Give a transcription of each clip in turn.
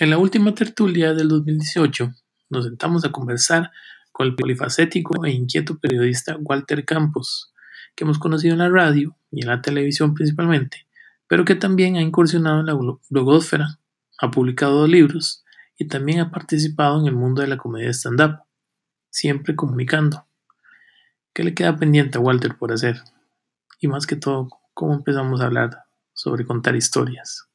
En la última tertulia del 2018 nos sentamos a conversar con el polifacético e inquieto periodista Walter Campos, que hemos conocido en la radio y en la televisión principalmente, pero que también ha incursionado en la blogósfera, ha publicado dos libros y también ha participado en el mundo de la comedia stand-up, siempre comunicando. ¿Qué le queda pendiente a Walter por hacer? Y más que todo, ¿cómo empezamos a hablar sobre contar historias?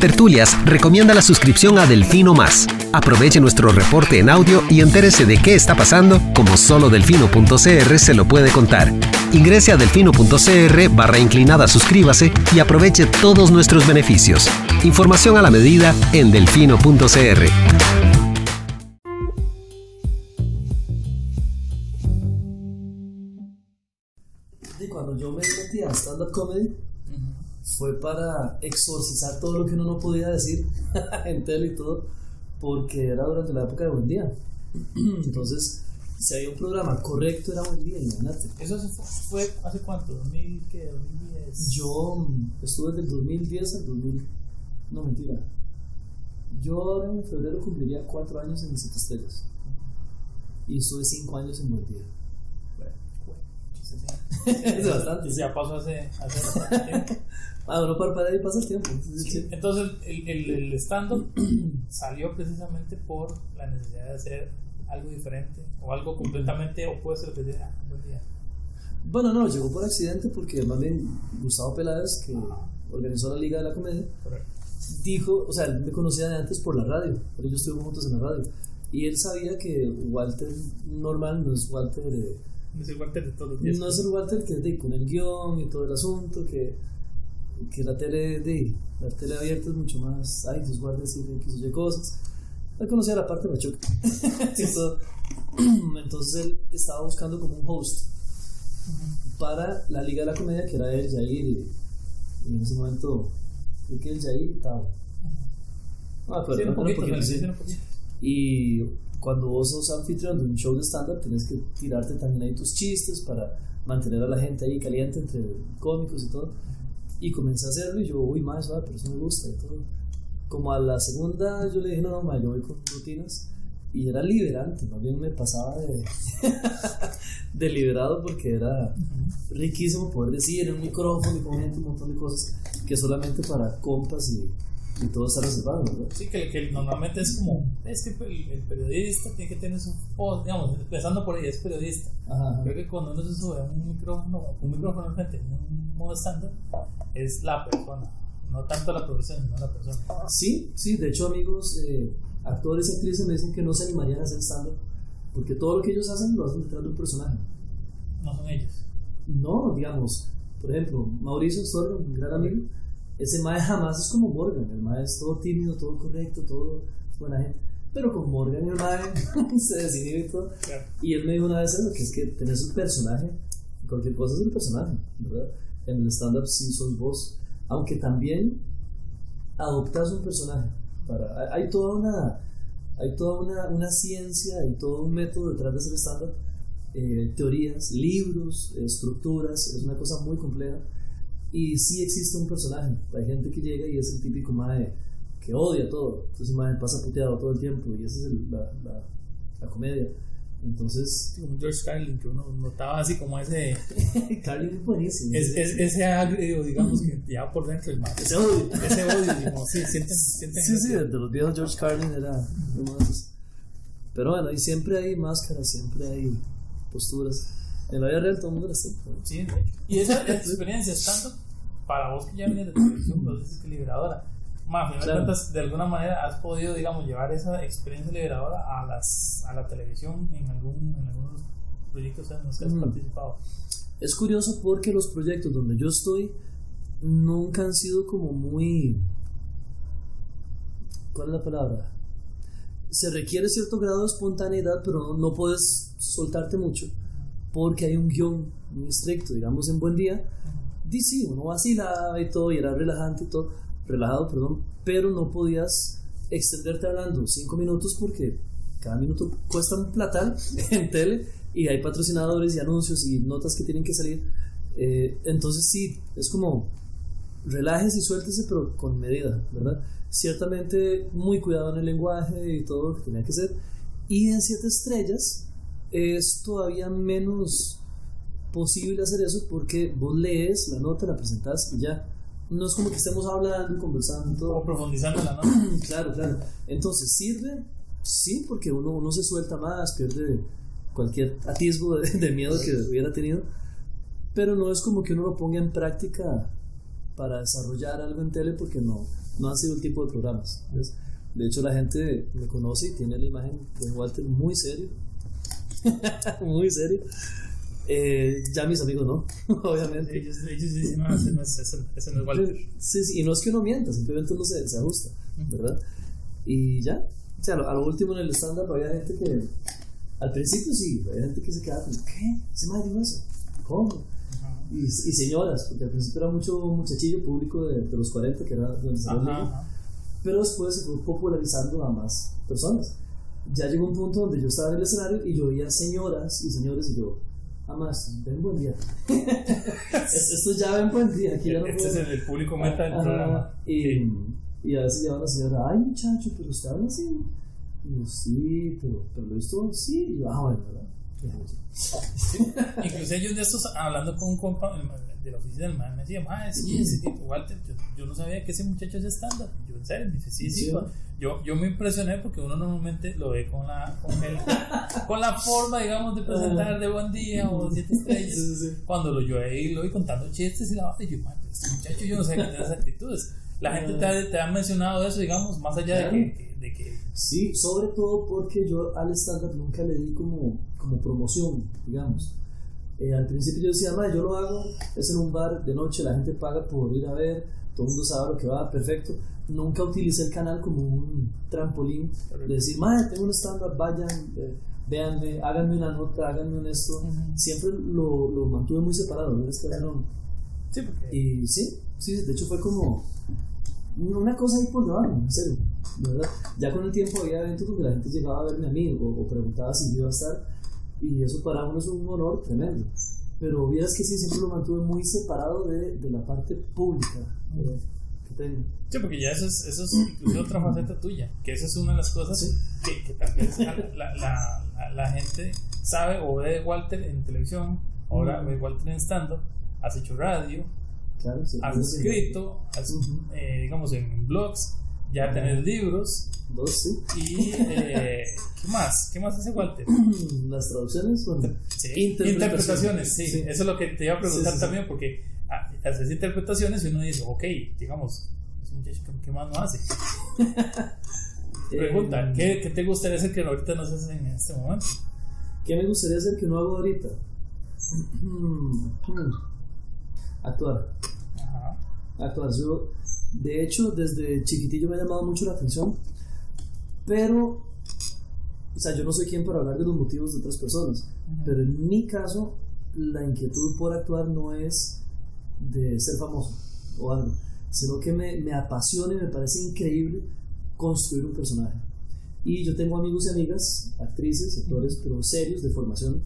Tertulias recomienda la suscripción a Delfino Más. Aproveche nuestro reporte en audio y entérese de qué está pasando como solo delfino.cr se lo puede contar. Ingrese a delfino.cr barra inclinada suscríbase y aproveche todos nuestros beneficios. Información a la medida en delfino.cr. Cuando yo me metí a stand-up comedy, fue para exorcizar todo lo que uno no podía decir en tele y todo, porque era durante la época de Buen Día. Entonces, si había un programa correcto, era Buen Día, imagínate. ¿Eso fue hace cuánto? ¿2000 qué? ¿2010? Yo estuve del 2010 al 2000. No, mentira. Yo ahora en febrero cumpliría cuatro años en Visitas Estrellas. Y estuve cinco años en Buen Día. Bueno, es bastante. Ya pasó hace, hace bastante tiempo. Ah, no para y pasa el tiempo. Entonces, el, el, el stand-up salió precisamente por la necesidad de hacer algo diferente o algo completamente opuesto a lo que sea. Bueno, no, llegó por accidente porque más bien Gustavo Peláez, que organizó la Liga de la Comedia, dijo, o sea, él me conocía de antes por la radio, pero yo estuvimos juntos en la radio. Y él sabía que Walter normal no es Walter. no es el Walter de todos los días. No es el Walter que de, con el guion y todo el asunto, que que la tele de la tele abierta es mucho más ay Dios guarde decir X o Y cosas. Él conocía la parte machuca entonces él estaba buscando como un host para la Liga de la Comedia que era el Jair y, en ese momento creo que el Jair estaba. Ah, pero, no, y cuando vos sos anfitrión de un show de stand-up tienes que tirarte también ahí tus chistes para mantener a la gente ahí caliente entre cómicos y todo y comencé a hacerlo y yo, uy, más, pero eso me gusta todo. Como a la segunda yo le dije, no, no, yo voy con rutinas. Y era liberante, más bien me pasaba de, de liberado porque era riquísimo poder decir en un micrófono y un montón de cosas que solamente para compas y, y todo está reservado, ¿verdad? Sí, que, que, normalmente es como, es que el, periodista tiene que tener su voz, digamos, empezando por ahí, es periodista. Creo que cuando uno se sube a un micrófono, un micrófono frente, en un modo estándar, es la persona, no tanto la profesión, sino la persona. Sí, sí, de hecho amigos, eh, actores y actrices me dicen que no se animarían a hacer stand porque todo lo que ellos hacen lo hacen detrás de un personaje. No son ellos. No, digamos, por ejemplo, Mauricio Storro, un gran amigo, ese mae jamás es como Morgan, el mae es todo tímido, todo correcto, todo buena gente. Pero con Morgan el mae se desinhibe y todo. Y él me dijo una vez eso, que es que tenés un personaje, cualquier cosa es un personaje, ¿verdad? en el stand-up sí sos vos, aunque también adoptas un personaje. Para, hay toda una hay toda una, una ciencia y todo un método detrás de hacer stand-up, eh, teorías, libros, estructuras, es una cosa muy compleja. Y sí existe un personaje. Hay gente que llega y es el típico mae que odia todo. Entonces, mae pasa puteado todo el tiempo y esa es la, la, la comedia. Entonces. Como George Carlin, que uno notaba así como ese. Carlin es buenísimo. Es, ese agrio, digamos, que ya por dentro el mar. Ese odio. ese odio, digamos, sí, sienten. sienten sí, sí, de los viejos George Carlin era uno de esos. Pero bueno, y siempre hay máscaras, siempre hay posturas. En la vida real todo el mundo las tiene. Sí, y esa, esa experiencia es tanto para vos que ya vienes de televisión, lo dices que liberadora más, claro. de alguna manera has podido, digamos, llevar esa experiencia liberadora a, las, a la televisión en, algún, en algunos proyectos en los que has participado. Es curioso porque los proyectos donde yo estoy nunca han sido como muy... ¿Cuál es la palabra? Se requiere cierto grado de espontaneidad, pero no, no puedes soltarte mucho porque hay un guion muy estricto. Digamos, en Buen Día, dice, sí, uno vacilaba y todo, y era relajante y todo relajado, perdón, pero no podías extenderte hablando cinco minutos porque cada minuto cuesta un platal en tele y hay patrocinadores y anuncios y notas que tienen que salir. Eh, entonces sí, es como relájese y suéltese, pero con medida, ¿verdad? Ciertamente muy cuidado en el lenguaje y todo lo que tenía que ser. Y en Siete Estrellas es todavía menos posible hacer eso porque vos lees la nota, la presentás y ya. No es como que estemos hablando y conversando. O profundizando la nota. claro, claro. Entonces, ¿sirve? Sí, porque uno, uno se suelta más, pierde cualquier atisbo de, de miedo que hubiera tenido. Pero no es como que uno lo ponga en práctica para desarrollar algo en tele porque no, no han sido el tipo de programas. ¿ves? De hecho, la gente me conoce y tiene la imagen de Walter muy serio. muy serio. Eh, ya mis amigos no, obviamente. Ellos, ellos dicen, no, ese no es, ese, no es Walter. Sí, sí, y no es que uno mienta, simplemente uno se, se ajusta, ¿verdad? Y ya, o sea, a lo, a lo último en el stand-up había gente que, al principio sí, había gente que se quedaba como, ¿qué? ¿Se me dijo eso? ¿Cómo? Y, y señoras, porque al principio era mucho muchachillo público de, de los 40, que era donde se pero después se fue popularizando a más personas. Ya llegó un punto donde yo estaba en el escenario y yo veía señoras y señores y yo, Amas, ven buen día. Es- Esto ya ven buen día. Aquí ya no Este es el, el público meta del programa. Y, Sí. y a veces lleva la señora, ay muchacho, pero usted habla así. Y yo, sí, pero, pero visto, sí. Y yo, ah, bueno, ¿verdad? Inclusive yo de estos, hablando con un compa de la oficina del man, me decía, mae, sí, ese tipo, Walter, yo, yo no sabía que ese muchacho es estándar. Yo, en serio, me dice, sí, sí. Sí. pa". Yo, yo me impresioné porque uno normalmente lo ve con la, con el- con la forma, digamos, de presentar de buen día o siete estrellas. Sí, sí. Cuando lo yo ahí lo vi contando chistes y la base, yo, este muchacho yo no sé qué tiene esas actitudes. La gente te ha, te ha mencionado eso, digamos, más allá Claro. de, que, de que Sí, sobre todo porque yo al stand-up nunca le di como, como promoción, digamos. Eh, al principio yo decía, "Mae, yo lo hago, es en un bar de noche, la gente paga por ir a ver, todo el mundo sabe lo que va, perfecto. Nunca utilicé el canal como un trampolín de decir, madre, tengo un stand-up, vayan, eh, véanme, háganme una nota, háganme un esto. Siempre lo, lo mantuve muy separado, ¿no? Es que. Sí, porque Y sí, sí, de hecho fue como una cosa ahí por debajo, en serio. Ya con el tiempo había eventos donde la gente llegaba a verme a mí o, o preguntaba si yo iba a estar y eso para uno es un honor tremendo. Pero vieras que sí, siempre lo mantuve muy separado de, de la parte pública eh, que tengo. Sí, porque ya eso es, eso es incluso otra faceta tuya, que esa es una de las cosas Sí. que, que vez la, la, la, la- gente sabe o ve Walter en televisión, ahora ve Walter en stand-up, has hecho radio, Claro, sí, has escrito, has, Ujú. eh, digamos, en blogs, ya tenés libros Dos, sí. y eh, ¿qué más? ¿Qué más hace Walter? Las traducciones, bueno, Sí, interpretaciones. interpretaciones, sí. Sí. Eso es lo que te iba a preguntar Sí, también, porque haces interpretaciones y uno dice, ok, digamos, ese muchacho, ¿qué- ¿qué más no hace? Pregunta, Eh, ¿qué, ¿qué te gustaría hacer que ahorita no haces en este momento? ¿Qué me gustaría hacer que no hago ahorita? Hmm, hmm. Actuar. Ajá. Actuar. Yo, de hecho, desde chiquitillo me ha llamado mucho la atención, pero, o sea, yo no soy quien para hablar de los motivos de otras personas, pero en mi caso, la inquietud por actuar no es de ser famoso o algo, sino que me, me apasiona y me parece increíble construir un personaje. Y yo tengo amigos y amigas, actrices, actores, pero serios de formación,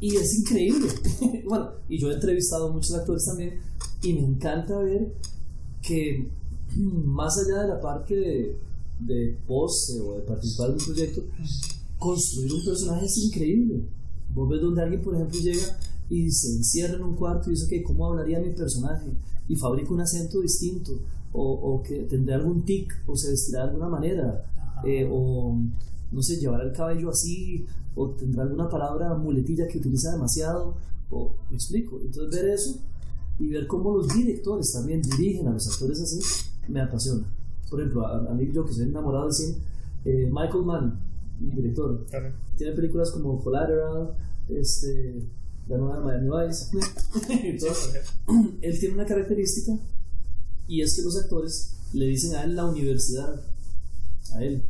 y es increíble. bueno, y yo he entrevistado a muchos actores también, y me encanta ver que más allá de la parte de, de pose o de participar en un proyecto, construir un personaje es increíble. Vos ves donde alguien, por ejemplo, llega y se encierra en un cuarto y dice, ok, ¿cómo hablaría mi personaje? Y fabrica un acento distinto, o, o que tendrá algún tic, o se vestirá de alguna manera, eh, o no sé, llevará el cabello así, o tendrá alguna palabra muletilla que utiliza demasiado, o me explico. Entonces, ver eso y ver cómo los directores también dirigen a los actores así, me apasiona. Por ejemplo, a, a mí, yo que soy enamorado del cine, eh, Michael Mann, el director, Claro. tiene películas como Collateral, este, la nueva Miami Vice, todo. él tiene una característica y es que los actores le dicen a él la universidad, a él,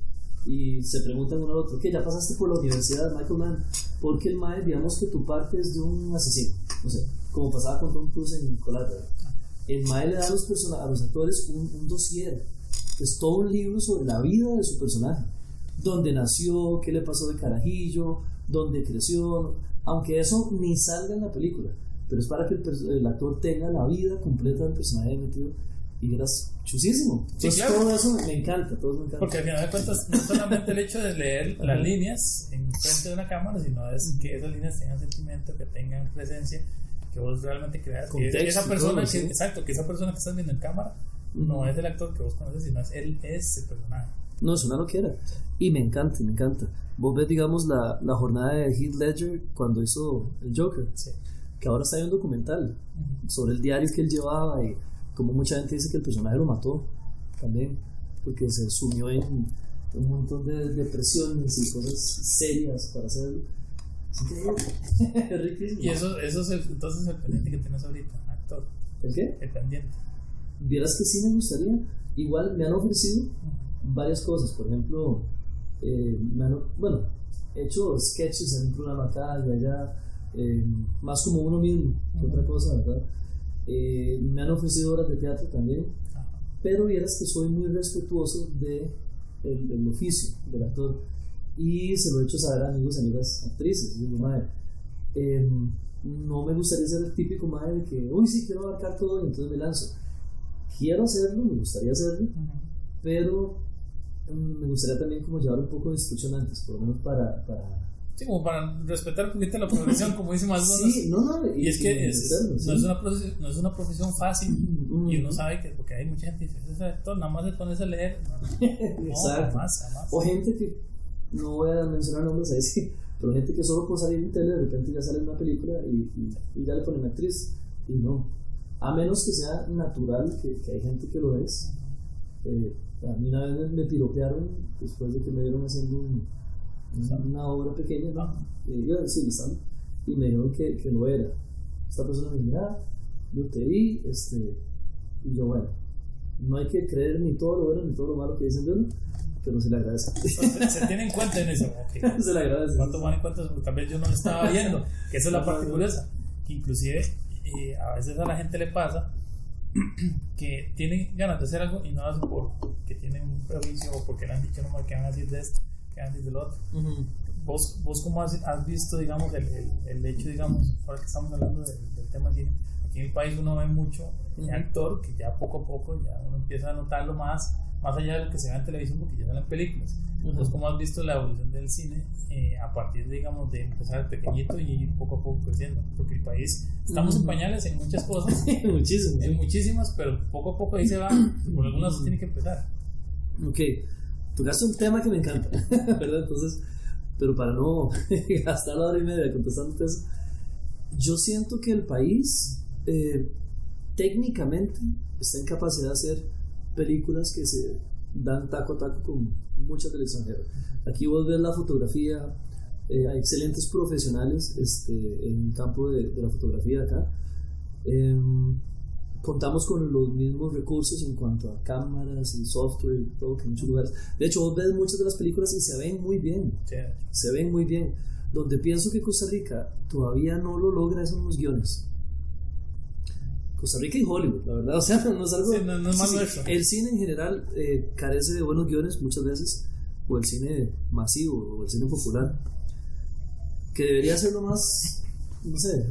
y se preguntan uno al otro, ¿qué? ¿Ya pasaste por la universidad, Michael Mann? Porque el mae, digamos que tu parte es de un asesino, no sé, como pasaba con Tom Cruise en Collateral. El mae le da a los, persona- a los actores un, un dossier, es todo un libro sobre la vida de su personaje, dónde nació, qué le pasó de carajillo, dónde creció, aunque eso ni salga en la película. pero es para que el, el actor tenga la vida completa del personaje metido y eras chusísimo. Entonces, claro. todo eso me encanta, todo eso me encanta. Porque al final de cuentas, no solamente el hecho de leer las líneas en frente de una cámara, sino es que esas líneas tengan sentimiento, que tengan presencia, que vos realmente creas que Contexto esa y persona, todo, que, sí. exacto, que esa persona que estás viendo en cámara no es el actor que vos conoces, sino es él, es el personaje. No, es una loquera. Y me encanta, me encanta. Vos ves, digamos, la, la jornada de Heath Ledger cuando hizo el Joker, Sí. que ahora está en un documental sobre el diario que él llevaba y como mucha gente dice que el personaje lo mató también, porque se sumió en un montón de depresiones y cosas serias para hacerlo. Riquísimo. Y eso, eso es el- entonces el pendiente que tienes ahorita, actor, ¿El qué? el pendiente. Vieras que sí me gustaría. Igual me han ofrecido varias cosas. Por ejemplo, eh, me han- bueno, he hecho sketches en un programa acá y allá, eh, más como uno mismo que otra cosa, ¿verdad? Eh, me han ofrecido horas de teatro también, Ajá. pero vieras que soy muy respetuoso de el, del oficio del actor y se lo he hecho saber a amigos y amigas actrices. Y digo, "Mae, eh, no me gustaría ser el típico madre de que, uy, sí, quiero abarcar todo y entonces me lanzo. Quiero hacerlo, me gustaría hacerlo, pero mm, me gustaría también como llevar un poco de instrucción antes, por lo menos para... para... Sí, como para respetar un poquito la progresión, como dicen más Sí, no, no, Y es que es- sí. no, es una profesión, no es una profesión fácil Mm, y uno sabe que, porque hay mucha gente que dice, nada más se pones a leer. No, no, Exacto. jamás, jamás. O gente que, no voy a mencionar nombres ahí, sí, pero gente que solo por salir en tele de repente ya sale en una película y, y, y ya le ponen actriz. Y no. A menos que sea natural, que, que hay gente que lo es. Eh, a mí una vez me, piropearon después de que me vieron haciendo un- un- una obra pequeña, ¿no? Eh, decir Lisandro, y me dijeron que, que lo era. Esta persona me dijo, mira, yo te vi, este, y yo, bueno, no hay que creer ni todo lo bueno ni todo lo malo que dicen de uno, pero se le agradece. Se, se tiene en cuenta en eso. ok. se le agradece. Va a tomar en cuenta eso, porque vez yo no lo estaba viendo, que esa es la parte curiosa, que inclusive eh, a veces a la gente le pasa que tienen ganas de hacer algo y no lo hacen porque tienen un prejuicio o porque le han dicho no que van a decir de esto, que van a decir de lo otro. Ujú. Vos, vos cómo has, has visto, digamos, el, el, el hecho, digamos, ahora que estamos hablando del, del tema cine, aquí en el país uno ve mucho eh, Ujú. actor que ya poco a poco ya uno empieza a notarlo más, más allá de lo que se ve en televisión porque ya salen películas. Entonces, ¿cómo has visto la evolución del cine eh, a partir, digamos, de empezar pequeñito y ir poco a poco creciendo? Porque el país, estamos en pañales en muchas cosas, Muchísimo. en muchísimas, pero poco a poco ahí se va, por algunas se tiene que empezar. Ok, tocaste un tema que me encanta, ¿verdad? Entonces, pero para no gastar la hora y media contestándote eso, yo siento que el país eh, técnicamente está en capacidad de hacer películas que se dan taco a taco con muchas del extranjero. Aquí vos ves la fotografía, eh, hay excelentes profesionales este, en el campo de, de la fotografía acá. Em, contamos con los mismos recursos en cuanto a cámaras y software y todo que en muchos lugares. De hecho, vos ves muchas de las películas y se ven muy bien, se ven muy bien. Donde pienso que Costa Rica todavía no lo logra son los guiones. Costa Rica y Hollywood, la verdad, o sea, no es algo... Sí, no- no es más nuestro. El cine en general eh, carece de buenos guiones muchas veces, o el cine masivo, o el cine popular, que debería ser lo más, no sé,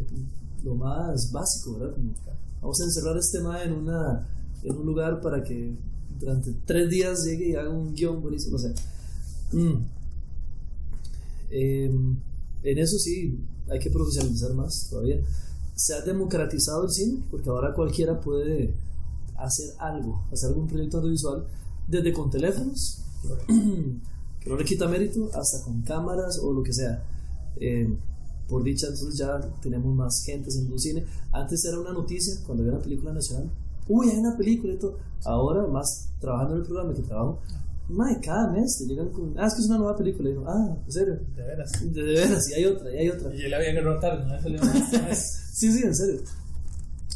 lo más básico, ¿verdad? Como, vamos a encerrar este tema en, una, en un lugar para que durante tres días llegue y haga un guion buenísimo, o sea. mm. Em, en eso sí hay que profesionalizar más todavía. Se ha democratizado el cine porque ahora cualquiera puede hacer algo, hacer algún proyecto audiovisual desde con teléfonos, que no le quita mérito, hasta con cámaras o lo que sea. Eh, por dicha, entonces ya tenemos más gente haciendo un cine. Antes era una noticia cuando había una película nacional. Uy, hay una película y todo. Ahora, más trabajando en el programa que trabajo, mae, cada mes te llegan con. Ah, es que es una nueva película. Y yo, ah, en serio. De veras. De, de veras, y hay otra, y hay otra. Y yo le había que rotar, no salió. Sí, sí, en serio.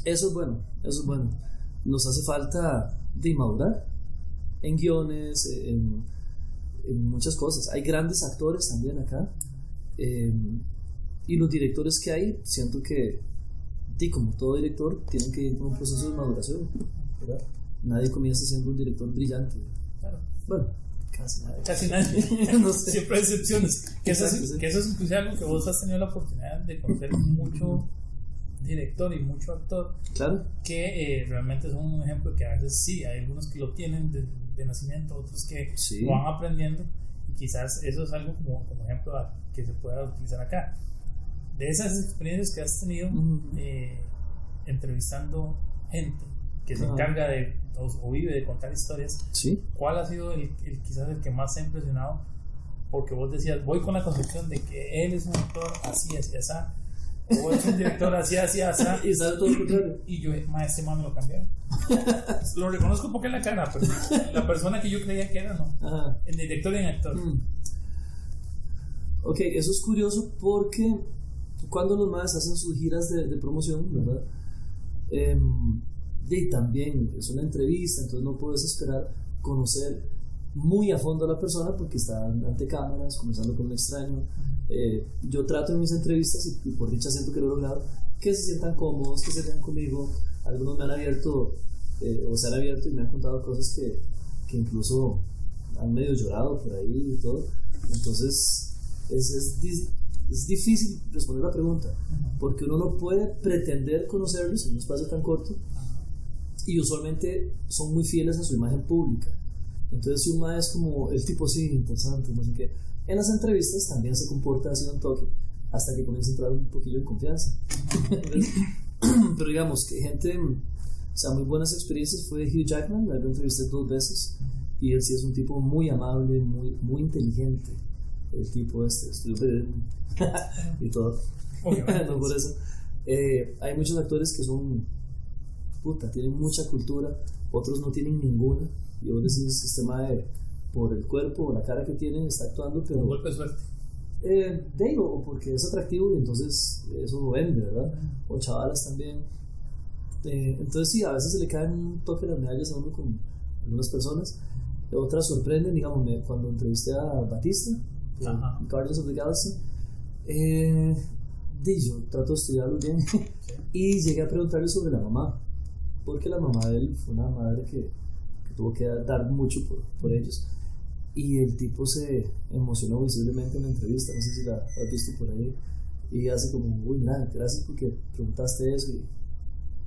Eso es bueno, eso es bueno. Nos hace falta de madurar en guiones, en, en muchas cosas. Hay grandes actores también acá. eh, y los directores que hay, siento que, y como todo director, tienen que ir por un proceso de maduración. ¿verdad? Nadie comienza siendo un director brillante. Claro. Bueno, casi nadie. Casi nadie. No sé. Siempre hay excepciones. Que eso, es, que eso es inclusive algo que vos has tenido la oportunidad de conocer mucho director y mucho actor Claro. que eh, realmente son un ejemplo que a veces sí, hay algunos que lo tienen de, de nacimiento, otros que Sí. lo van aprendiendo y quizás eso es algo como, como ejemplo a- que se pueda utilizar acá. De esas experiencias que has tenido Ujú. eh, entrevistando gente que se encarga de o, o vive de contar historias, Sí. ¿cuál ha sido el, el- quizás el que más te ha impresionado? Porque vos decías, voy con la concepción de que él es un actor así, así, así, o es un director así, así, así, Y sale todo contrario. y yo, ma, man me lo cambiaron. lo reconozco porque en la cara, pero la persona que yo creía que era, no. Ajá. En director y en actor. Mm. Ok, eso es curioso porque cuando los más hacen sus giras de, de promoción, ¿verdad? Em, y también es una entrevista, entonces no puedes esperar conocer muy a fondo a la persona porque está ante cámaras, conversando con un extraño. Eh, yo trato en mis entrevistas, y, por dicha siento que lo he logrado, que se sientan cómodos, que se vean conmigo. Algunos me han abierto, eh, o se han abierto y me han contado cosas que, que incluso han medio llorado por ahí y todo. Entonces, es, es, es difícil responder la pregunta, porque uno no puede pretender conocerlos en un espacio tan corto y usualmente son muy fieles a su imagen pública. Entonces, uno es como el tipo, sí, interesante, no sé qué. En las entrevistas también se comporta así un toque hasta que comienza a entrar un poquillo en confianza. Pero digamos que gente, o sea, muy buenas experiencias fue Hugh Jackman, la entrevisté dos veces y él sí es un tipo muy amable, muy, muy inteligente. El tipo este, estudió periodismo y todo. No por eso. Eh, hay muchos actores que son, puta, tienen mucha cultura, otros no tienen ninguna. Y vos decís que este mae, por el cuerpo o la cara que tiene, está actuando, pero Un golpe de suerte. eh, de ahí, o porque es atractivo y entonces eso lo vende, ¿verdad? O chavalas también. Eh, entonces sí, a veces se le caen un toque las medallas a uno con algunas personas. Otras sorprenden, digamos, me- cuando entrevisté a Batista, en. Guardians of the Galaxy, eh, yo trato de estudiarlo bien y llegué a preguntarle sobre la mamá, porque la mamá de él fue una madre que, que tuvo que dar mucho por, por ellos. Y el tipo se emocionó visiblemente en la entrevista, no sé si la has visto por ahí, y hace como, uy, nada, gracias porque preguntaste eso, y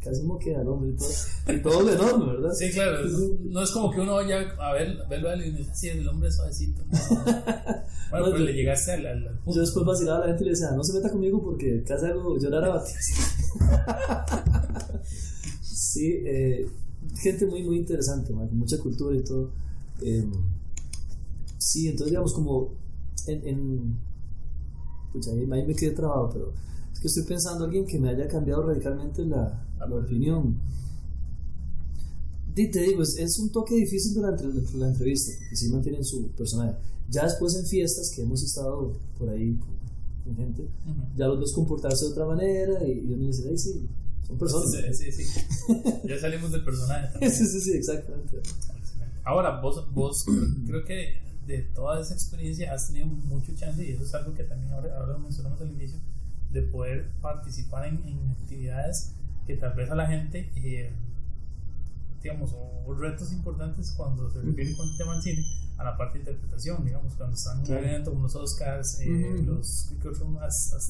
casi como queda el hombre y todo, y todo de enorme, ¿verdad? Sí, claro. No es como que uno vaya a ver, verlo a y dice, sí, el hombre es suavecito. no". Bueno, pero le llegaste al, al, al punto. Yo después vacilaba a la gente y le decía, no se meta conmigo porque casi hago llorar a Batista. sí, eh, gente muy, muy interesante, man, con mucha cultura y todo. Eh, sí, entonces digamos como en... en pucha, ahí, ahí me quedé trabado, pero es que estoy pensando en alguien que me haya cambiado radicalmente la, la opinión. Y te digo, es, es un toque difícil durante la, entrevista, porque sí mantienen su personaje. Ya después en fiestas que hemos estado por ahí con, con gente, Ujú. ya los ves comportarse de otra manera y, y uno dice, ay, sí, son personas. Sí, sí, sí. Ya salimos del personaje también. Sí, sí, sí, exactamente. Ahora, vos, vos creo que de toda esa experiencia has tenido mucho chance, y eso es algo que también ahora, ahora mencionamos al inicio, de poder participar en, en actividades que tal vez a la gente, eh, digamos, o, o retos importantes cuando se refiere con el tema del cine a la parte de interpretación, digamos, cuando están en un evento como los Oscars, eh, los, ¿qué otro más?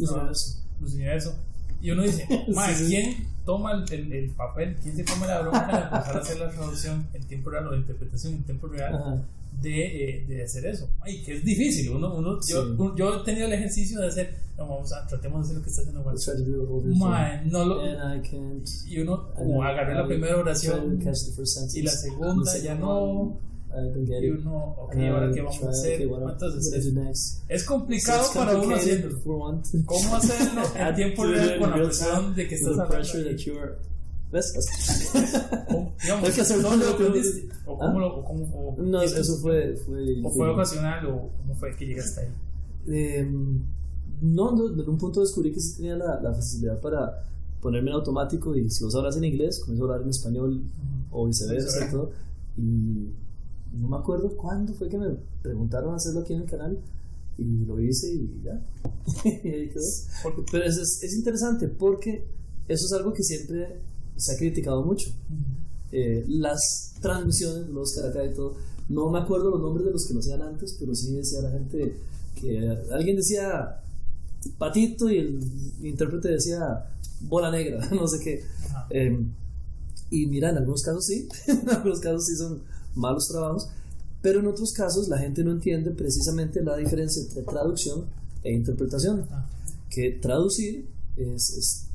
Los universos. Y uno dice, "Mae, Sí, sí. ¿quién toma el, el- el papel? ¿Quién se come la bronca de empezar a hacer la traducción en tiempo real o la interpretación en tiempo real Ajá. de, eh, de hacer eso? Ay, que es difícil. Uno, uno, yo, Sí. un- yo he tenido el ejercicio de hacer, no, vamos a, tratemos de hacer lo que está haciendo Walter. Mae, no lo, And I can't. y uno, como agarré la primera oración y la segunda ya no. Y uno, ok, And ahora qué vamos a hacer. Entonces, I es, es complicado para uno one. ¿Cómo hacerlo en tiempo real con la presión de que estás hablando? ¿Ves? ¿Cómo- digamos, que hacerlo ¿dónde lo aprendiste? ¿O cómo ¿Ah? lo, o cómo, o- No, eso fue. fue ¿O fue ocasional o cómo fue que llegaste ahí? Eh, no, no, en un punto descubrí que sí tenía la, la facilidad para ponerme en automático y si vos hablas en inglés, comienzo a hablar en español o viceversa y todo. Y no me acuerdo cuándo fue que me preguntaron hacerlo aquí en el canal y lo hice y ya. y ahí quedó. Porque- Pero es, es, es interesante porque eso es algo que siempre se ha criticado mucho. Eh, las transmisiones, los Caracas y todo, no me acuerdo los nombres de los que lo hacían antes, pero sí decía la gente que alguien decía patito y el intérprete decía bola negra, no sé qué. Eh, y mira, en algunos casos sí, en algunos casos sí son malos trabajos, pero en otros casos la gente no entiende precisamente la diferencia entre traducción e interpretación. Que traducir es,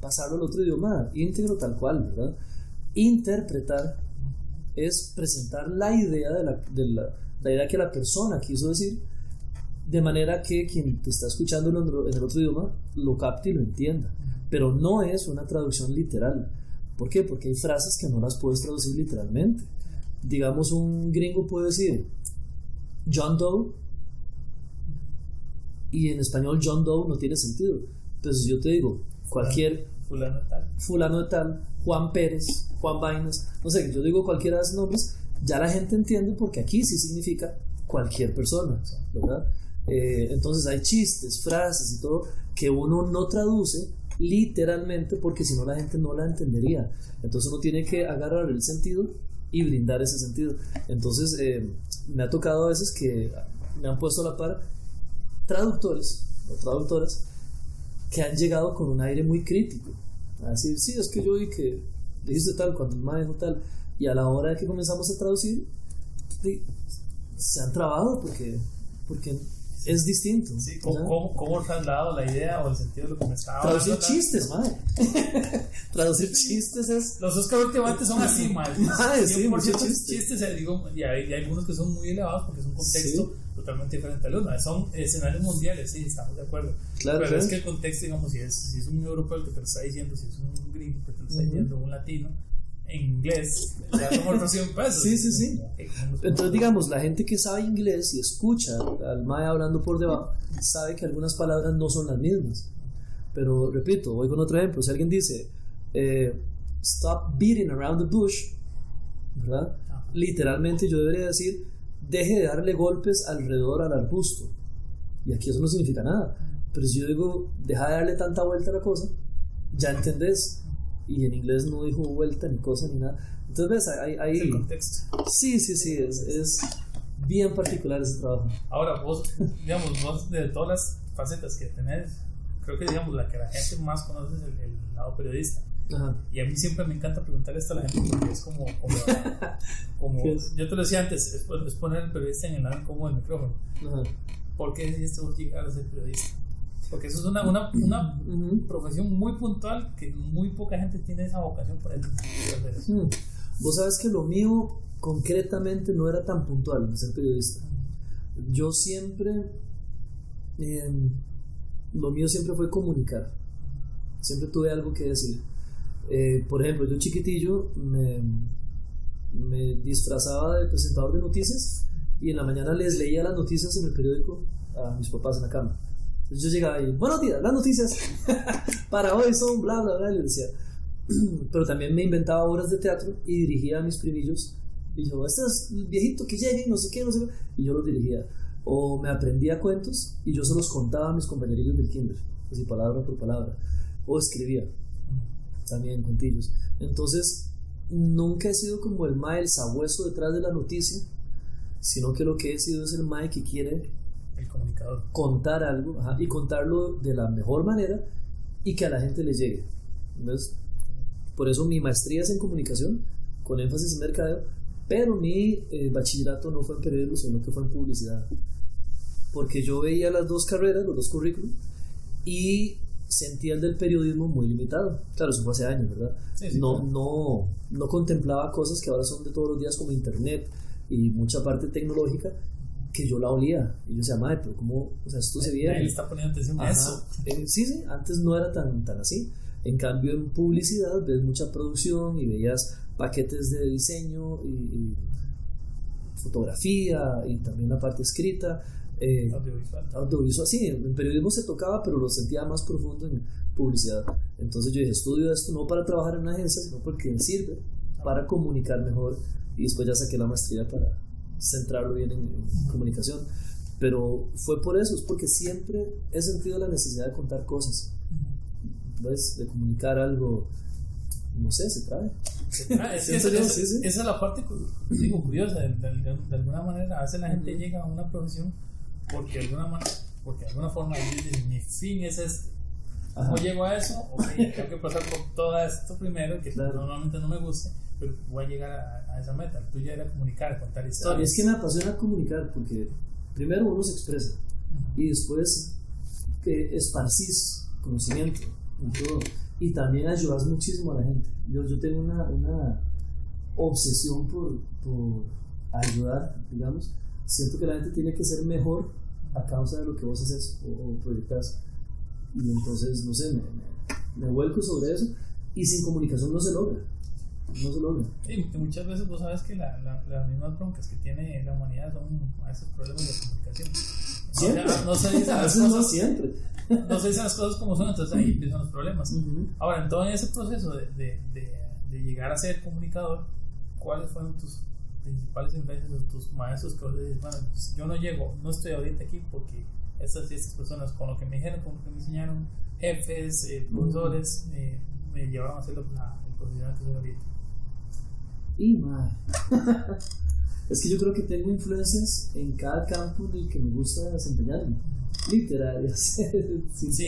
pasarlo al otro idioma íntegro tal cual, ¿verdad? Interpretar es presentar la idea de la, de la, la idea que la persona quiso decir de manera que quien te está escuchando en el otro idioma lo capte y lo entienda. Pero no es una traducción literal. ¿Por qué? Porque hay frases que no las puedes traducir literalmente. Digamos, un gringo puede decir John Doe y en español John Doe no tiene sentido. Entonces yo te digo, cualquier fulano de tal, fulano de tal Juan Pérez, Juan Vainas, no sé, yo digo cualquiera de esos nombres, ya la gente entiende porque aquí sí significa cualquier persona, ¿verdad? Eh, entonces hay chistes, frases y todo que uno no traduce literalmente porque si no la gente no la entendería. Entonces uno tiene que agarrar el sentido y brindar ese sentido. Entonces eh, me ha tocado a veces que me han puesto a la par traductores o traductoras que han llegado con un aire muy crítico. A decir, sí, es que yo vi que dijiste tal cuando el maestro tal. Y a la hora de que comenzamos a traducir, se han trabado porque, porque es distinto. Sí, ¿cómo, cómo, trasladado la idea o el sentido de lo que me estaba Traducir chistes, madre. Traducir chistes es. Los Oscar últimamente son así, madre. Madre, sí, muchos chistes. chistes eh, digo, y, hay, y hay, algunos que son muy elevados porque es un contexto totalmente diferente al uno. Son escenarios mundiales, sí, estamos de acuerdo. Claro, Pero es que el contexto, digamos, si es, si es un europeo el que te lo está diciendo, si es un gringo que te lo está diciendo, un latino en inglés, ya como 100 pesos. Sí, sí, sí. Entonces, digamos, la gente que sabe inglés y escucha al Mae hablando por debajo, sabe que algunas palabras no son las mismas. Pero repito, voy con otro ejemplo. Si alguien dice, eh, stop beating around the bush, ¿verdad? Literalmente yo debería decir, deje de darle golpes alrededor al arbusto. Y aquí eso no significa nada. Pero si yo digo, deja de darle tanta vuelta a la cosa, ya entendés y en inglés no dijo vuelta ni cosa ni nada. Entonces, ves, hay... hay el contexto. Sí, sí, sí, es, es, bien particular ese trabajo. Ahora, vos, digamos, vos de todas las facetas que tenés, creo que, digamos, la que la gente más conoce es el, lado periodista. Ajá. Y a mí siempre me encanta preguntar esto a la gente porque es como, como, como yo te lo decía antes, es, poner el periodista en el lado como el micrófono. Ajá. ¿Por qué decidiste vos llegar a ser periodista? Porque eso es una, una, una profesión muy puntual que muy poca gente tiene esa vocación por eso. Vos sabes que lo mío concretamente no era tan puntual ser periodista. Yo siempre, em, lo mío siempre fue comunicar. Siempre tuve algo que decir. Eh, por ejemplo, yo chiquitillo me, me disfrazaba de presentador de noticias y en la mañana les leía las noticias en el periódico a mis papás en la cama. Entonces yo llegaba y, buenos días, las noticias para hoy son bla, bla, bla, y le decía. Pero también me inventaba obras de teatro y dirigía a mis primillos. Y yo, este es el viejito que lleguen, no sé qué, no sé qué. Y yo los dirigía. O me aprendía cuentos y yo se los contaba a mis compañerillos del kinder, así palabra por palabra. O escribía también cuentillos. Entonces, nunca he sido como el mae, el sabueso detrás de la noticia, sino que lo que he sido es el mae que quiere el comunicador. Contar algo y contarlo de la mejor manera y que a la gente le llegue. Por eso mi maestría es en comunicación, con énfasis en mercadeo, pero mi eh, bachillerato no fue en periodismo, sino que fue en publicidad. Porque yo veía las dos carreras, los dos currículos, y sentía el del periodismo muy limitado. Claro, eso fue hace años, ¿verdad? no, no, no contemplaba cosas que ahora son de todos los días como Internet y mucha parte tecnológica que yo la olía. Y yo decía, madre, pero ¿cómo? O sea, esto se veía. Él está poniendo atención a eso. Eh, sí, sí, antes no era tan, tan así. En cambio, en publicidad ves mucha producción y veías paquetes de diseño y, fotografía y también la parte escrita. Eh, audiovisual. Audiovisual, sí, en periodismo se tocaba, pero lo sentía más profundo en publicidad. Entonces yo dije, estudio esto no para trabajar en una agencia, sino porque sirve para comunicar mejor. Y después ya saqué la maestría para, centrarlo bien en, comunicación. Pero fue por eso, es porque siempre he sentido la necesidad de contar cosas. ¿Ves? De comunicar algo, no sé, se trae. esa, es la parte digo, curiosa, de, alguna manera, a veces la gente llega a una profesión porque de alguna manera porque de alguna forma dicen, mi fin es este. ¿Cómo llego a eso? Ok, tengo que pasar por todo esto primero, que normalmente no me gusta, pero voy a llegar a, esa meta. Tú ya era comunicar, contar historias. es que me apasiona comunicar porque primero uno se expresa y después que esparcís conocimiento y también ayudas muchísimo a la gente. Yo, yo tengo una, una obsesión por, por ayudar, digamos. Siento que la gente tiene que ser mejor a causa de lo que vos haces o, o proyectas. Y entonces, no sé, me, me, vuelco sobre eso y sin comunicación no se logra. No se logra. Sí, muchas veces vos sabes que la, la, las mismas broncas que tiene la humanidad son a esos problemas de comunicación. Siempre. no se dicen las cosas. No siempre. No se dicen las cosas como son, entonces ahí empiezan los problemas. Ahora, en todo ese proceso de, de, de, de llegar a ser comunicador, ¿cuáles fueron tus principales influencias de tus maestros que vos dices, bueno, pues, yo no llego, no estoy ahorita aquí porque estas estas personas con lo que me dijeron, con lo que me enseñaron, jefes, eh, profesores, eh, me llevaron a hacer lo, la, el profesional que soy ahorita. Y madre. es que yo creo que tengo influencias en cada campo en el que me gusta desempeñarme. Literarias, sí, sí.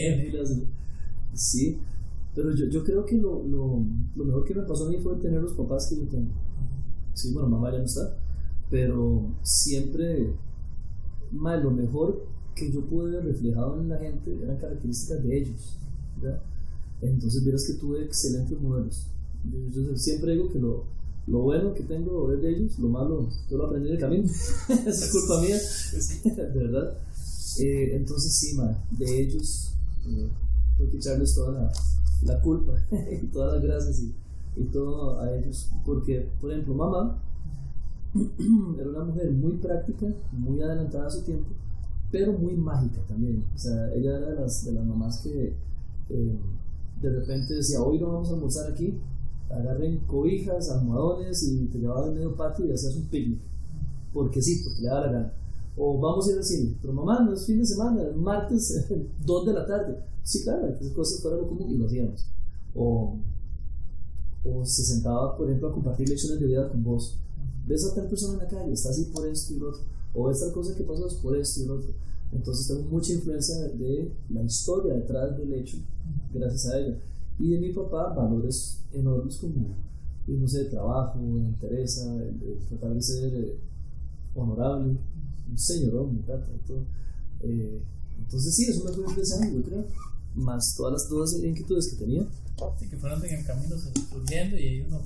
sí, pero yo, yo creo que lo, lo, lo mejor que me pasó a mí fue tener los papás que yo tengo sí, bueno, mamá ya no está, pero siempre, más lo mejor que yo pude ver reflejado en la gente eran características de ellos, ¿verdad? Entonces vieras que tuve excelentes modelos. Yo, siempre digo que lo, lo, bueno que tengo es de ellos, lo malo yo lo aprendí en el camino, es culpa mía, de verdad. Eh, entonces sí, ma, de ellos eh, tengo que echarles toda la, la culpa y todas las gracias y y todo a ellos. Porque, por ejemplo, mamá era una mujer muy práctica, muy adelantada a su tiempo, pero muy mágica también. O sea, ella era de las, de las mamás que eh, de repente decía, hoy no vamos a almorzar aquí, agarren cobijas, almohadones y te llevaba al medio patio y hacías un picnic. Porque sí, porque le da la gana. O vamos a ir al cine. Pero mamá, no es fin de semana, es martes, 2 de la tarde. Sí, claro, esas cosas fueron lo común y lo hacíamos. O o se sentaba, por ejemplo, a compartir lecciones de vida con vos. Ves a tal persona en la calle, está así por esto y lo otro, o ves tal cosa que pasó por esto y lo otro. Entonces tengo mucha influencia de la historia detrás del hecho, gracias a ella. Y de mi papá, valores enormes como, no sé, trabajo, interés, tratar de ser eh, honorable, un señorón, me encanta. Eh, entonces sí, eso me fue influenciando, yo creo, más todas las dudas e inquietudes que tenía Sí, que fueron en el camino surgiendo y ahí uno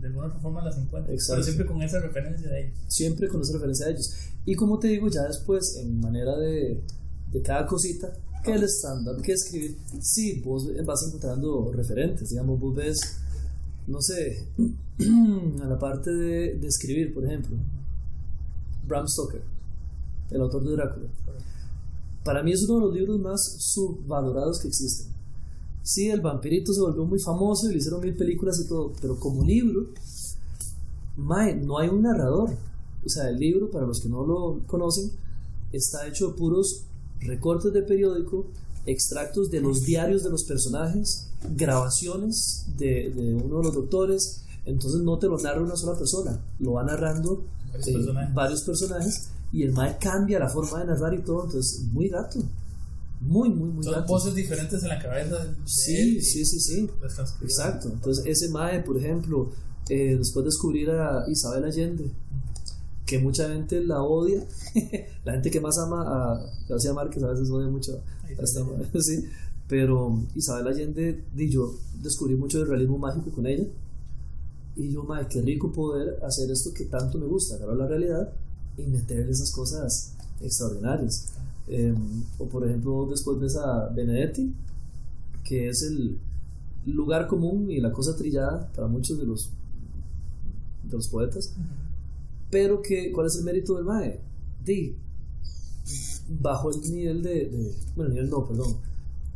de alguna otra forma las encuentra. Pero siempre con esa referencia de ellos. Siempre con esa referencia de ellos. Y como te digo, ya después, en manera de, de cada cosita, que el stand-up, que escribir, sí, vos vas encontrando referentes, digamos, vos ves, no sé, a la parte de, de escribir, por ejemplo, Bram Stoker, el autor de Drácula. Para mí es uno de los libros más subvalorados que existen Sí, el vampirito se volvió muy famoso y le hicieron mil películas y todo, pero como libro, mae, no hay un narrador. O sea, el libro, para los que no lo conocen, está hecho de puros recortes de periódico, extractos de los diarios de los personajes, grabaciones de, de uno de los doctores. Entonces no te lo narra una sola persona, lo va narrando varios, eh, personajes. varios personajes y el mae cambia la forma de narrar y todo, entonces muy gato. Muy, muy, muy Son voces diferentes en la cabeza. sí, sí, sí, sí. Exacto. Entonces, ese Mae, por ejemplo, eh, después de descubrir a Isabel Allende, que mucha gente la odia, la gente que más ama a García Márquez a veces odia mucho a esta sí, pero Isabel Allende, y yo descubrí mucho del realismo mágico con ella, y yo, madre, qué rico poder hacer esto que tanto me gusta, agarrar la realidad y meterle esas cosas extraordinarias. Em, o por ejemplo, después ves a Benedetti, que es el lugar común y la cosa trillada para muchos de los, de los poetas. Pero que, ¿cuál es el mérito del Mae? De, bajo el nivel de, Bueno, nivel no, perdón.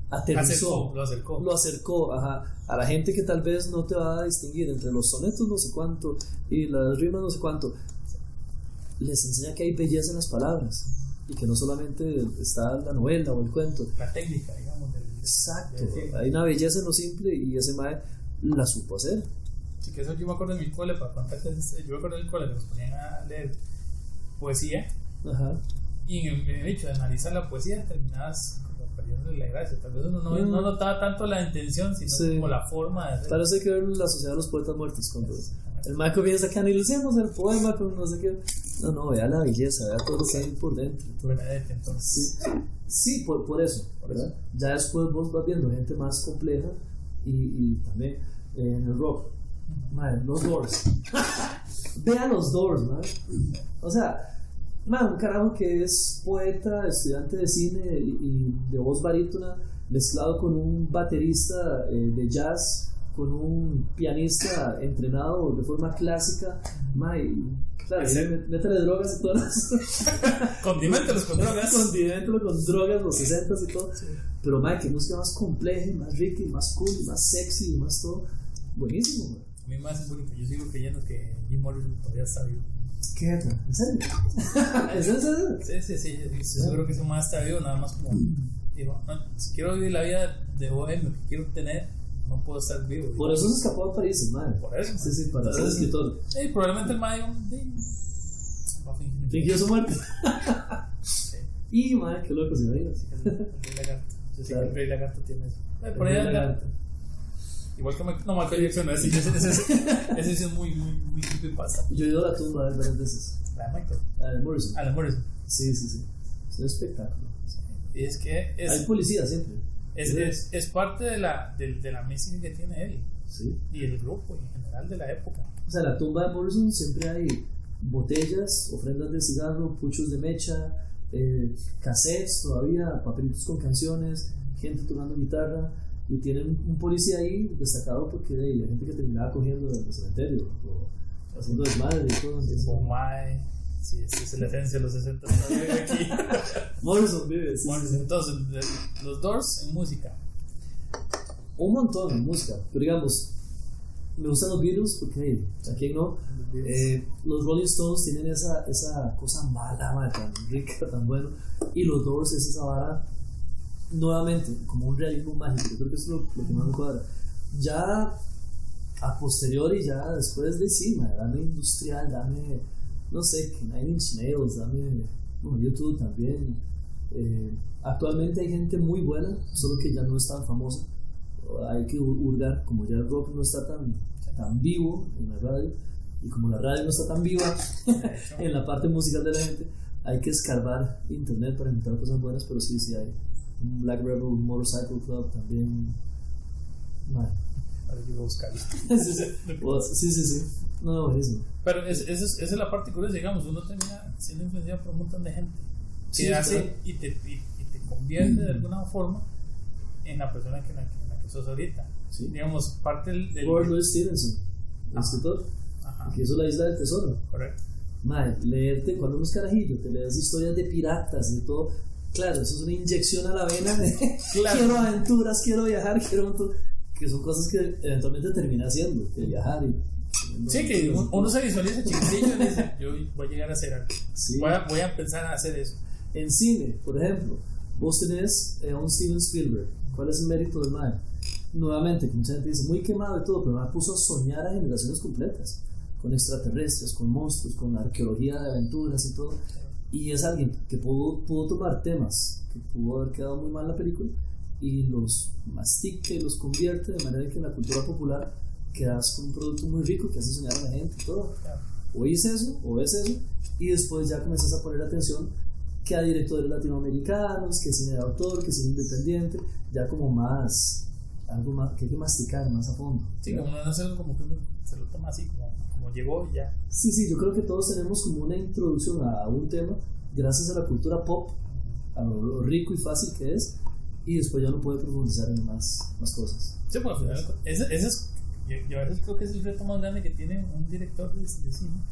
Aterrizó. lo acercó. Lo acercó a la gente que tal vez no te va a distinguir entre los sonetos no sé cuánto y las rimas no sé cuánto. Les enseña que hay belleza en las palabras y que no solamente está la novela o el cuento. La técnica, digamos. Exacto. Hay una belleza en lo simple y ese mae la supo hacer. Sí, que eso yo me acuerdo en mi cole, para contarte, yo me acuerdo en el cole, nos ponían a leer poesía. Ajá. Y en el, en el hecho de analizar la poesía terminabas la gracia. Tal vez uno no, Mm. no notaba tanto la intención, sino Sí. como la forma de hacer. Parece que ver la sociedad de los poetas muertos. Cuando el man comienza que analicemos el poema con no sé qué. No, no, vea la belleza, vea todo lo que hay por dentro. Benedetti, entonces. Sí, sí por, por eso, ¿verdad? Ya después vos vas viendo gente más compleja y, y también eh, en el rock. Madre, los Doors. Vea los Doors, man. O sea, man, un carajo que es poeta, estudiante de cine y, de voz barítona, mezclado con un baterista eh, de jazz, con un pianista entrenado de forma clásica. Man, claro, métele drogas y todas las Condimentos con drogas. con drogas, los 60 y todo. Pero, man, que música más compleja, más rica, y más cool, y más sexy, y más todo. Buenísimo, man. A mí me hace bonito. Yo sigo creyendo que Jim Morrison todavía está vivo. ¿Qué? ¿En serio? ¿En serio? Sí, sí, sí. Yo creo que ese más está vivo, nada más como. Digo, no, si quiero vivir la vida de bohemio que quiero tener, no puedo estar vivo. Por eso se escapó a París, man. Por eso. Sí, sí, para ser escritor. Sí, probablemente el fingir. Fingió su muerte. Y, man, qué loco, si no digas. el, el rey lagarto. El rey lagarto tiene eso. Por El ahí anda- lagarto. Igual que no, Jackson, no, ese, ese, ese, es muy, muy, muy creepypasta. Yo he ido a la tumba varias veces. La de Michael. La de Morrison. Alan Morrison. Sí, sí, sí. Es un espectáculo. Y es que es, Hay policía siempre. es, es, es parte de la, de, de la mística que tiene él Sí. y el grupo y en general de la época. O sea, en la tumba de Morrison siempre hay botellas, ofrendas de cigarro, puchos de mecha, eh, cassettes todavía, papelitos con canciones, gente tocando guitarra. Y tienen un policía ahí destacado porque hey, la gente que terminaba cogiendo del cementerio o haciendo desmadre y todo. entonces, Oh my. Sí, esa es la esencia de los 60 está bien aquí. Morrison vive. sí, bueno, sí, sí. entonces, de- los Doors en música. Un montón de música. Pero digamos, me gustan los Beatles porque, ¿a quién no? Eh, los Rolling Stones tienen esa, esa cosa mala, madre, tan rica, tan bueno. Y los Doors es esa vara, nuevamente, como un realismo mágico. Yo creo que es lo, lo que más me cuadra. Ya a posteriori, ya después de sí, dame industrial, dame, no sé, Nine Inch Nails, dame, bueno, YouTube también. Eh, actualmente hay gente muy buena, solo que ya no es tan famosa. Hay que hur- hurgar, como ya el rock no está tan, tan vivo en la radio, y como la radio no está tan viva en la parte musical de la gente, hay que escarbar internet para encontrar cosas buenas, pero sí, sí hay. Black Rebel Motorcycle Club también. Madre. Ahora yo voy a buscarlo. sí, sí. Sí, sí, sí. No, buenísimo. Pero es, esa es, esa es la parte curiosa, digamos, uno termina siendo influenciado por un montón de gente. Sí, que hace y, te, y, y te convierte de alguna forma en la persona que, en la, que, en la que sos ahorita. Sí. Digamos, parte del. del Robert Louis Stevenson, el escritor, Ajá, que hizo La Isla del Tesoro. correcto. Madre, leerte cuando uno es carajillo, te lees historias de piratas y todo. Claro, eso es una inyección a la vena de Claro. quiero aventuras, quiero viajar, quiero. montón", Que son cosas que eventualmente termina haciendo, que viajar y. Sí, que uno, se visualiza chiquitillo y dice: Yo voy a llegar a hacer algo. Sí. Voy, a, voy a empezar a hacer eso. En cine, por ejemplo, vos tenés eh, a un Steven Spielberg. ¿Cuál es el mérito del mae? Nuevamente, como mucha gente dice, muy quemado y todo, pero me puso a soñar a generaciones completas, con extraterrestres, con monstruos, con arqueología de aventuras y todo. Y es alguien que pudo, pudo tomar temas que pudo haber quedado muy mal la película y los mastica y los convierte de manera que en la cultura popular quedas con un producto muy rico que hace soñar a la gente y todo Claro. o hice eso, o ves eso, y después ya comienzas a poner atención que a directores latinoamericanos, que cine de autor, que cine independiente, ya como más, algo más, que hay que masticar más a fondo. Sí, como no algo como que se lo toma así, como, como llegó y ya. Sí, sí, yo creo que todos tenemos como una introducción a un tema gracias a la cultura pop, a lo, rico y fácil que es, y después ya uno puede profundizar en más, más cosas. Sí, pues al final, ese, ese es, yo, yo a veces creo que es el reto más grande que tiene un director de, de cine,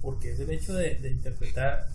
porque es el hecho de, de interpretar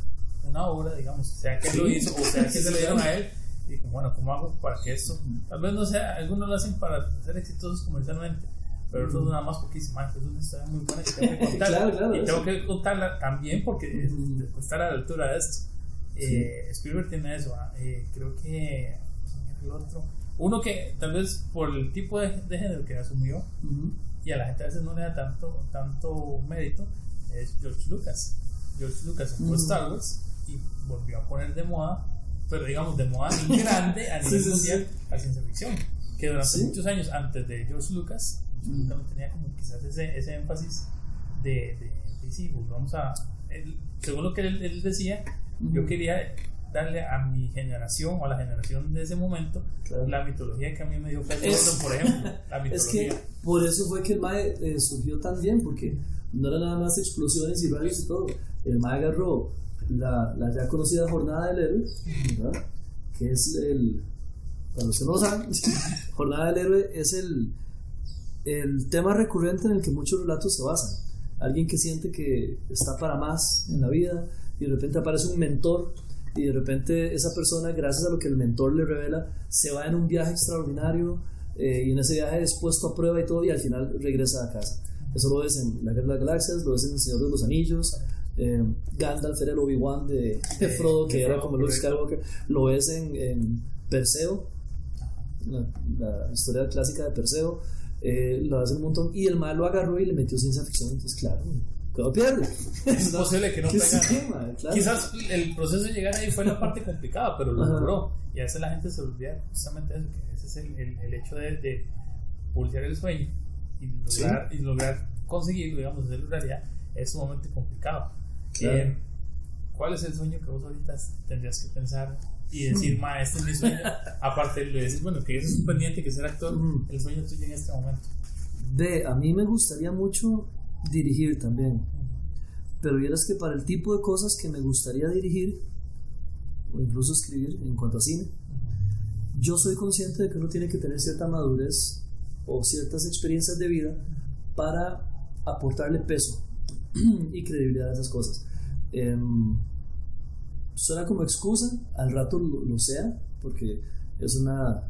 una obra, digamos, sea que lo hizo o sea que se lo dieron a él, y bueno, ¿cómo hago para que esto? Tal vez no sea, algunos lo hacen para ser exitosos comercialmente, pero otros nada más porque dicen, "Man, es una historia muy buena que tengo que contar. Claro, claro, y tengo eso. que contarla también porque es- estar a la altura de esto. Eh, Spielberg tiene eso, ah, eh, creo que ¿quién era el otro? Uno que tal vez por el tipo de, de género que asumió Ujú. y a la gente a veces no le da tanto, tanto mérito es George Lucas. George Lucas fue Ujú. Star Wars y volvió a poner de moda, pero digamos de moda grande a nivel Sí, sí, mundial, la ciencia ficción. Que durante Sí. muchos años antes de George Lucas, Lucas no tenía como quizás ese, ese énfasis de, de, de sí, pues vamos a. él- según lo que él, él decía, yo quería darle a mi generación o a la generación de ese momento Claro. la mitología que a mí me dio Es- Gordon, por ejemplo. La Es mitología. que por eso fue que el MAE eh, surgió tan bien, porque no era nada más explosiones y rayos y todo. El MAE agarró la, la ya conocida Jornada del Héroe, ¿verdad? que es el. Para los que no lo saben, Jornada del Héroe es el, el tema recurrente en el que muchos relatos se basan. Alguien que siente que está para más en la vida y de repente aparece un mentor y de repente esa persona, gracias a lo que el mentor le revela, se va en un viaje extraordinario eh, y en ese viaje es puesto a prueba y todo y al final regresa a casa. Eso lo ves en La Guerra de las Galaxias, lo ves en El Señor de los Anillos, eh, Gandalf era el Obi-Wan de, de Frodo, que era como Luke. Skywalker, lo ves en, en Perseo, la, la historia clásica de Perseo, eh, lo hace un montón, y el mal lo agarró y le metió ciencia ficción, entonces claro, ¿qué pierde? Es posible que no ¿Qué pegara. sí, mae, claro. Quizás el proceso de llegar ahí fue la parte complicada, pero lo logró. Y a veces la gente se olvida justamente eso, que ese es el, el, el hecho de, de pulsar el sueño y lograr, y lograr conseguirlo, digamos, hacerlo realidad, es sumamente complicado. Claro. Eh, ¿Cuál es el sueño que vos ahorita tendrías que pensar y decir, ma, este es mi sueño? Aparte de decir, bueno, que eso es un pendiente, que ser actor, el sueño tuyo en este momento. Ve, a mí me gustaría mucho dirigir también, pero vieras que para el tipo de cosas que me gustaría dirigir, o incluso escribir en cuanto a cine, yo soy consciente de que uno tiene que tener cierta madurez o ciertas experiencias de vida para aportarle peso y credibilidad a esas cosas. Em, suena como excusa, al rato lo, lo sea, porque es una...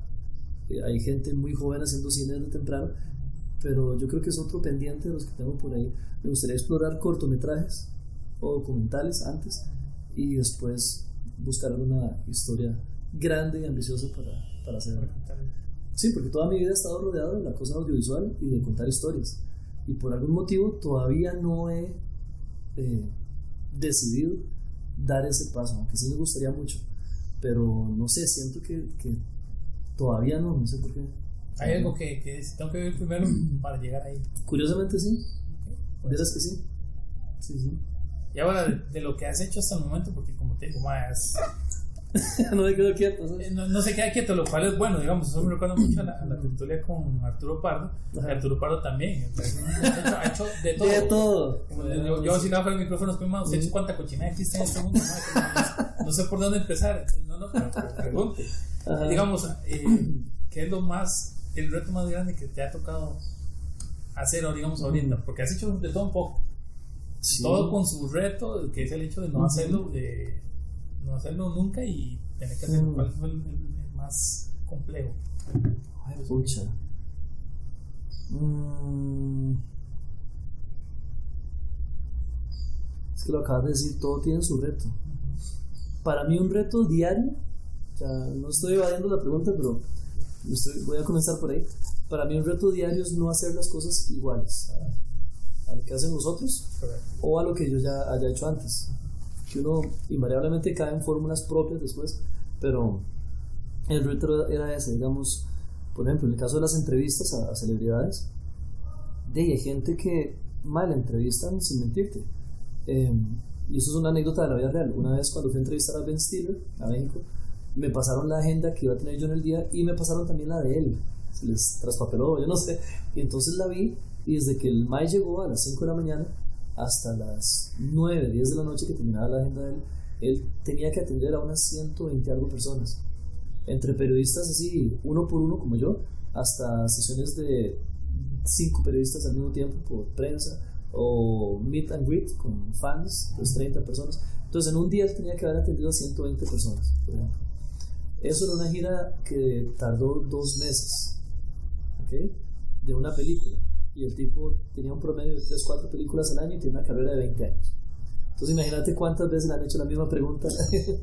eh, hay gente muy joven haciendo cine desde temprano, pero yo creo que es otro pendiente de los que tengo por ahí. Me gustaría explorar cortometrajes o documentales antes y después buscar alguna historia grande y ambiciosa para, para hacer. Sí, porque toda mi vida he estado rodeado de la cosa audiovisual y de contar historias. Y por algún motivo todavía no he eh, decidido dar ese paso, aunque sí me gustaría mucho. Pero no sé, siento que, que todavía no, no sé por qué. Hay algo que, que tengo que ver primero para llegar ahí. Curiosamente sí, Pues, vieras que sí. Sí, sí. Y ahora, de, de lo que has hecho hasta el momento, porque como te digo, ma, es- no me quedo quieto. ¿sabes? eh, no, no se queda quieto, lo cual es bueno, digamos, eso me recuerda mucho a la, a la tertulia con Arturo Pardo. Ajá. Arturo Pardo también, ha hecho, de todo. De todo. Como Yo, yo vacilaba fuera del micrófono, ma, usted ha hecho cuánta cochinada existe en este mundo, no, no sé por dónde empezar. No, no, pero, pero pregunte. Ajá. Digamos, eh, ¿qué es lo más, el reto más grande que te ha tocado hacer, o digamos, ahorita? Porque has hecho de todo un poco. Sí. todo con su reto, que es el hecho de no hacerlo, eh, no hacerlo nunca y tener que hacer cuál fue el, el- el más complejo. Ay, pucha. Mm. Es que lo acabas de decir, todo tiene su reto. Para mí un reto diario, o sea, no estoy evadiendo la pregunta, pero estoy- voy a comenzar por ahí. Para mí un reto diario es no hacer las cosas iguales a, a lo que hacen nosotros Correcto. o a lo que yo ya haya hecho antes. Que uno invariablemente cae en fórmulas propias después, pero el reto era ese, digamos, por ejemplo, en el caso de las entrevistas a, a celebridades, de hay gente que mal entrevistan sin mentirte. Eh, y eso es una anécdota de la vida real. Una vez cuando fui a entrevistar a Ben Stiller a México, me pasaron la agenda que iba a tener yo en el día y me pasaron también la de él. Se les traspapeló, yo no sé. Y entonces la vi y desde que el May llegó a las 5 de la mañana hasta las 9, 10 de la noche que terminaba la agenda de él, él tenía que atender a unas 120 algo personas. Entre periodistas así, uno por uno como yo, hasta sesiones de cinco periodistas al mismo tiempo por prensa o meet and greet con fans, pues 30 personas. Entonces en un día él tenía que haber atendido a 120 personas, por ejemplo. Eso era una gira que tardó dos meses, ¿ok? De una película. Y el tipo tenía un promedio de 3, 4 películas al año y tiene una carrera de 20 años. Entonces imagínate cuántas veces le han hecho la misma pregunta.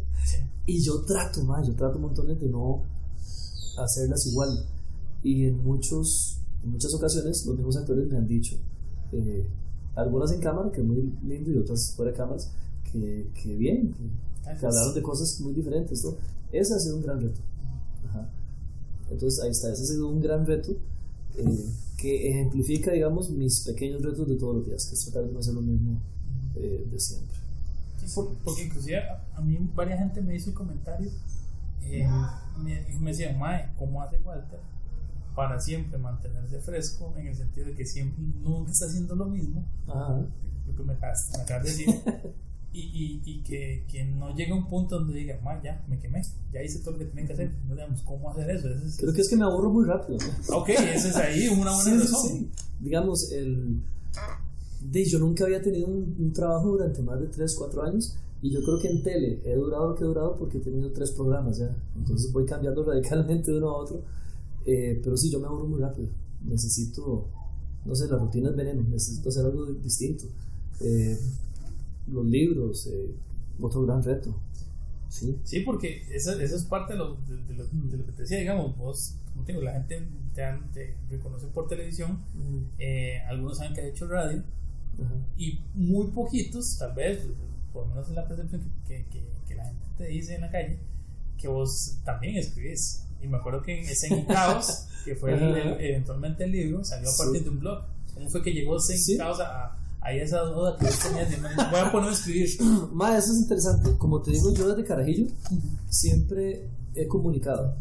y yo trato más, yo trato montón de no hacerlas igual. Y en, muchos, en muchas ocasiones los mismos actores me han dicho, eh, algunas en cámara, que es muy lindo, y otras fuera de cámaras, que que, que bien, que, que hablaron de cosas muy diferentes. ¿no? Ese ha sido un gran reto. Ajá. Entonces ahí está, ese ha sido un gran reto eh, que ejemplifica, digamos, mis pequeños retos de todos los días, que es tratar de no hacer lo mismo eh, de siempre. Sí, por- porque inclusive a, a mí varias gente me hizo el comentario eh, me, me decían Mae, ¿cómo hace Walter para siempre mantenerse fresco en el sentido de que siempre nunca está haciendo lo mismo Ajá. lo que me acabas, me acabas de decir y, y, y que, que no llegue a un punto donde diga Mae, ya me quemé ya hice todo lo que tenía que hacer no digamos cómo hacer eso Ese es- Creo que es que me aburro muy rápido. ¿no? ok ese es ahí una buena sí, razón sí. Digamos, el, de, yo nunca había tenido un, un trabajo durante más de 3, 4 años y yo creo que en tele he durado lo que he durado porque he tenido tres programas ya. Entonces voy cambiando radicalmente de uno a otro. Eh, pero sí, yo me aburro muy rápido. Necesito, no sé, la rutina es veneno. Necesito hacer algo distinto. Eh, los libros, eh, otro gran reto. Sí. Sí, porque eso, eso es parte de lo, de, de lo, de lo que te decía, digamos, vos, como te digo, la gente te, te reconoce por televisión, eh, algunos saben que has hecho radio, Ajá. y muy poquitos, tal vez, por lo menos es la percepción que, que, que, que la gente te dice en la calle, que vos también escribís. Y me acuerdo que en Zen Caos, que fue el- el- eventualmente el libro, salió a Sí. partir de un blog. ¿Cómo fue que llegó Zen Sí. Caos a, a, a esa duda que vos tenías? de, Voy a poner a escribir. Ma, eso es interesante. Como te digo, yo desde Carajillo siempre he comunicado.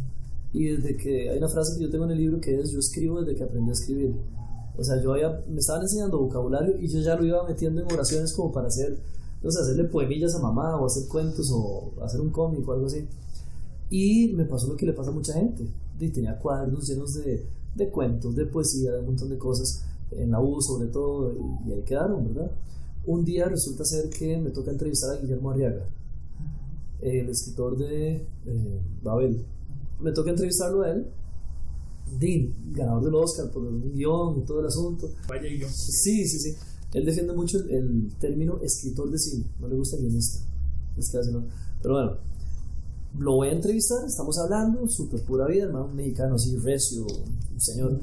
Y desde que hay una frase que yo tengo en el libro que es: Yo escribo desde que aprendí a escribir. O sea, yo había, me estaban enseñando vocabulario y yo ya lo iba metiendo en oraciones como para hacer, no sé, hacerle poemillas a mamá o hacer cuentos o hacer un cómic o algo así. Y me pasó lo que le pasa a mucha gente. Y tenía cuadernos llenos de, de cuentos, de poesía, de un montón de cosas, en la U sobre todo, y, y ahí quedaron, ¿verdad? Un día resulta ser que me toca entrevistar a Guillermo Arriaga, el escritor de eh, Babel. Me toca entrevistarlo a él, Dean, ganador del Oscar por un guion y todo el asunto. Vaya yo. Sí, sí, sí. Él defiende mucho el, el término escritor de cine, no le gusta guionista. Es que hace no. Pero bueno, lo voy a entrevistar, estamos hablando, súper pura vida, hermano, un mexicano así, recio, un señor.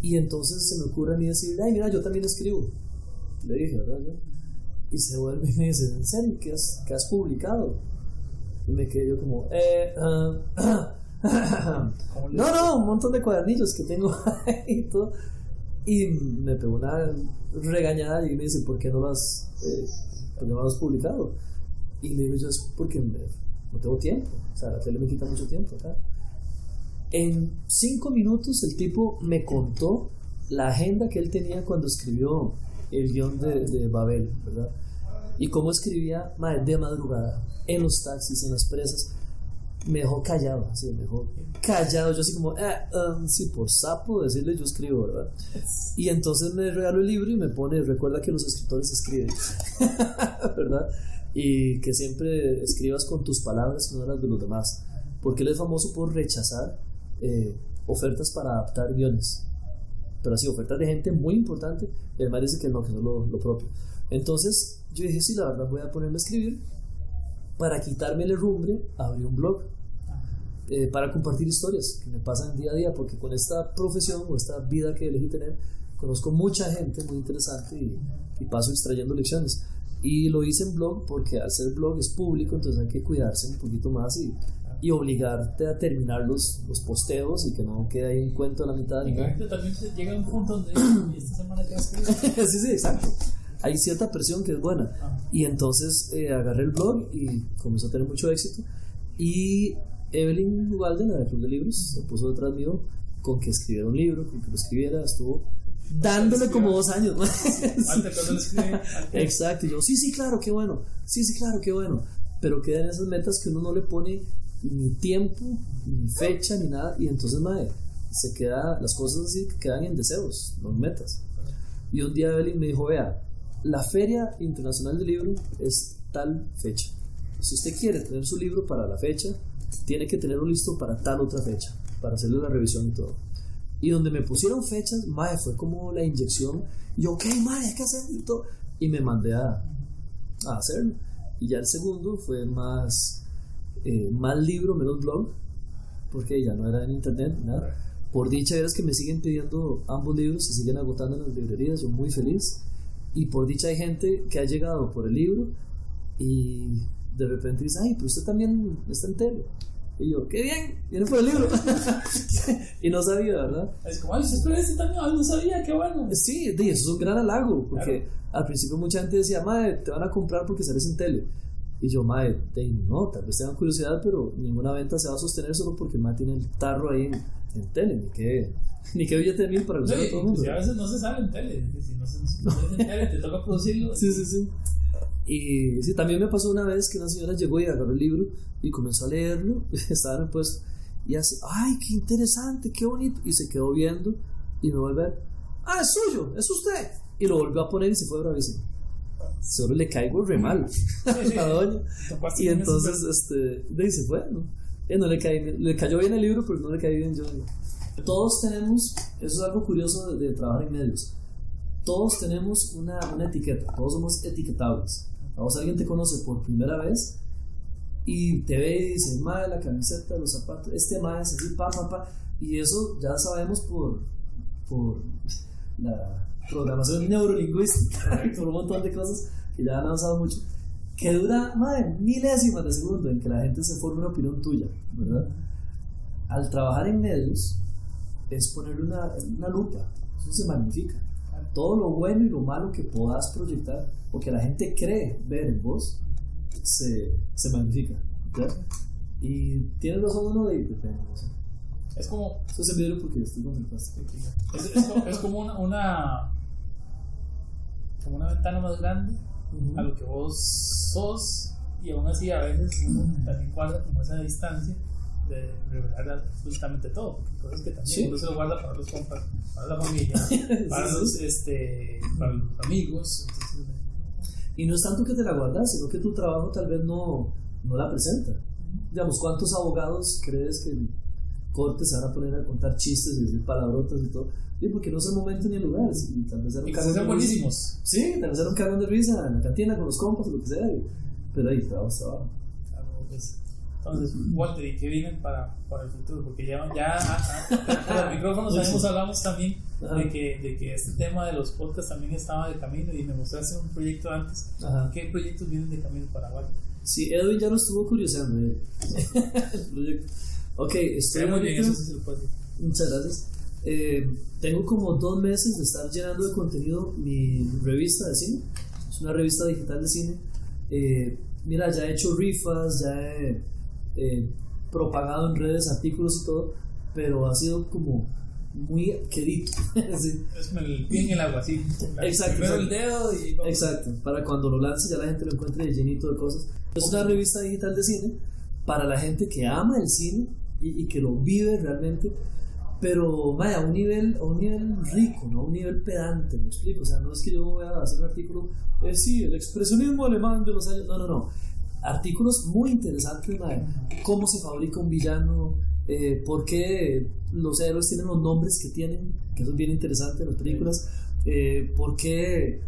Y entonces se me ocurre a mí decirle, ay, mira, yo también escribo. Le dije, ¿verdad? Yo? Y se vuelve y me dice, ¿en serio? ¿Qué has, qué has publicado? Y me quedé yo como, eh, ah, ¿Cómo le- no, no, un montón de cuadernillos que tengo ahí y todo. Y me pegó una regañada y me dice, ¿por qué no lo has, eh, no lo publicado? Y le digo yo, es porque me- no tengo tiempo. O sea, la tele me quita mucho tiempo acá. En cinco minutos el tipo me contó la agenda que él tenía cuando escribió el guion de, de Babel, ¿verdad? Y cómo escribía de madrugada, en los taxis, en las presas. Me dejó callado, así, me dejó callado. Yo así como, ah, um, sí, por sapo decirle yo escribo, ¿verdad? Y entonces me regaló el libro y me pone, recuerda que los escritores escriben, ¿verdad? Y que siempre escribas con tus palabras no las de los demás. Porque él es famoso por rechazar eh, ofertas para adaptar guiones. Pero así, ofertas de gente muy importante, y además dice que no, que no es lo, lo propio. Entonces yo dije, sí, la verdad voy a ponerme a escribir. Para quitarme el herrumbre, abrí un blog eh, para compartir historias que me pasan día a día, porque con esta profesión o esta vida que elegí tener, conozco mucha gente muy interesante y, y paso extrayendo lecciones. Y lo hice en blog porque al ser blog es público, entonces hay que cuidarse un poquito más y, y obligarte a terminar los, los posteos y que no quede ahí un cuento a la mitad. Y también se llega a un punto donde dice, "¿Y esta semana ya sí, sí, exacto. Hay cierta presión que es buena. Y entonces eh, agarré el blog y comenzó a tener mucho éxito. Y Evelyn Ugalde, la del Club de Libros, se puso detrás mío con que escribiera un libro, con que lo escribiera, estuvo dándole como dos años. ¿no? Exacto, y yo, sí, sí, claro, qué bueno, sí, sí, claro, qué bueno, pero quedan esas metas que uno no le pone ni tiempo, ni fecha, ni nada, y entonces, madre, se queda, las cosas así quedan en deseos, no en metas. Y un día Evelyn me dijo, vea, la Feria Internacional del Libro es tal fecha. Si usted quiere tener su libro para la fecha, tiene que tenerlo listo para tal otra fecha, para hacerle la revisión y todo. Y donde me pusieron fechas, madre, fue como la inyección. Yo, ok, madre, hay que hacerlo y todo. Y me mandé a, a hacerlo. Y ya el segundo fue más, eh, más libro, menos blog, porque ya no era en internet, nada. Por dicha, es que me siguen pidiendo ambos libros, se siguen agotando en las librerías, yo muy feliz. Y por dicha hay gente que ha llegado por el libro Y de repente dice, ay, pero usted también está en tele. Y yo, qué bien, viene por el libro. y no sabía, ¿verdad? Es como, ay, usted este también, no sabía, qué bueno. Sí, eso es un gran halago, porque al principio mucha gente decía, madre, te van a comprar porque sales en tele. Y yo, madre, no, tal vez tengan curiosidad, pero ninguna venta se va a sostener solo porque el madre tiene el tarro ahí en, en tele, ni que, ni que billete de mil para usar a todo el mundo. Si a veces no se sabe en tele, si no se, si no en tele, te toca producirlo. Sí, sí, sí. Y sí, también me pasó una vez que una señora llegó y agarró el libro y comenzó a leerlo, estaba en el puesto, y hace, ay, qué interesante, qué bonito, y se quedó viendo y me vuelve a ver, ah, es suyo, es usted, y lo volvió a poner y se fue bravísimo. Solo le caigo re mal a la doña. y entonces, este, dice, bueno, no le, le cayó bien el libro, pero no le caí bien yo. Todos tenemos, eso es algo curioso de, trabajar en medios, todos tenemos una, una, etiqueta, todos somos etiquetables. Vamos, alguien te conoce por primera vez y te ve y dice, madre, la camiseta, los zapatos, este madre es así, pa, pa, pa. Y eso ya sabemos por, por la programación neurolingüística, por un montón de cosas que ya han avanzado mucho, que dura, madre, milésimas de segundo en que la gente se forme una opinión tuya, ¿verdad? Al trabajar en medios es ponerle una, una lupa, eso se magnifica. Todo lo bueno y lo malo que puedas proyectar o que la gente cree ver en vos, se, se magnifica. Y tienes razón uno de depende. Es como. Esto es envidiable porque estoy con el plástico. Es, es, es, como una, una, como una ventana más grande a lo que vos sos y aún así a veces uno también guarda como esa distancia de revelar absolutamente todo, porque cosas que también uno se lo guarda para los compas, para la familia, para, los, este, para los amigos. y no es tanto que te la guardas, sino que tu trabajo tal vez no, no la presenta. Digamos, ¿cuántos abogados crees que corte se van a poner a contar chistes y decir palabrotas y todo? Sí, porque no es el momento ni el lugar. Sí, tal vez un cagón de buenísimos. Sí, tal vez era un cagón de risa en la cantina con los compas o lo que sea. Pero ahí trabajo, trabajo. Pues, entonces, Walter, ¿y qué vienen para, para el futuro? Porque ya, ya a, micrófonos hemos hablamos también de que, de que este tema de los podcasts también estaba de camino y me mostraste un proyecto antes. ¿Qué proyectos vienen de camino para Walter? Sí, Edwin ya nos estuvo curiosando eh. el proyecto. Ok, estoy muy bien, eso sí se lo decir. Muchas gracias. Eh, tengo como dos meses de estar llenando de contenido mi revista de cine. Es una revista digital de cine. Eh, mira, ya he hecho rifas, ya he eh, propagado en redes artículos y todo, pero ha sido como muy querido. sí. Es el pie en el agua, sí. Exacto. Primero el dedo y. Exacto. Para cuando lo lance ya la gente lo encuentre llenito de cosas. Es una revista digital de cine para la gente que ama el cine y, y que lo vive realmente pero vaya, a un nivel, a un nivel rico, no a un nivel pedante, me explico, o sea, no es que yo voy a hacer un artículo, eh, sí, el expresionismo alemán de los años, no, no, no, artículos muy interesantes, vaya, cómo se fabrica un villano, eh, por qué los héroes tienen los nombres que tienen, que eso es bien interesante en las películas, eh, por qué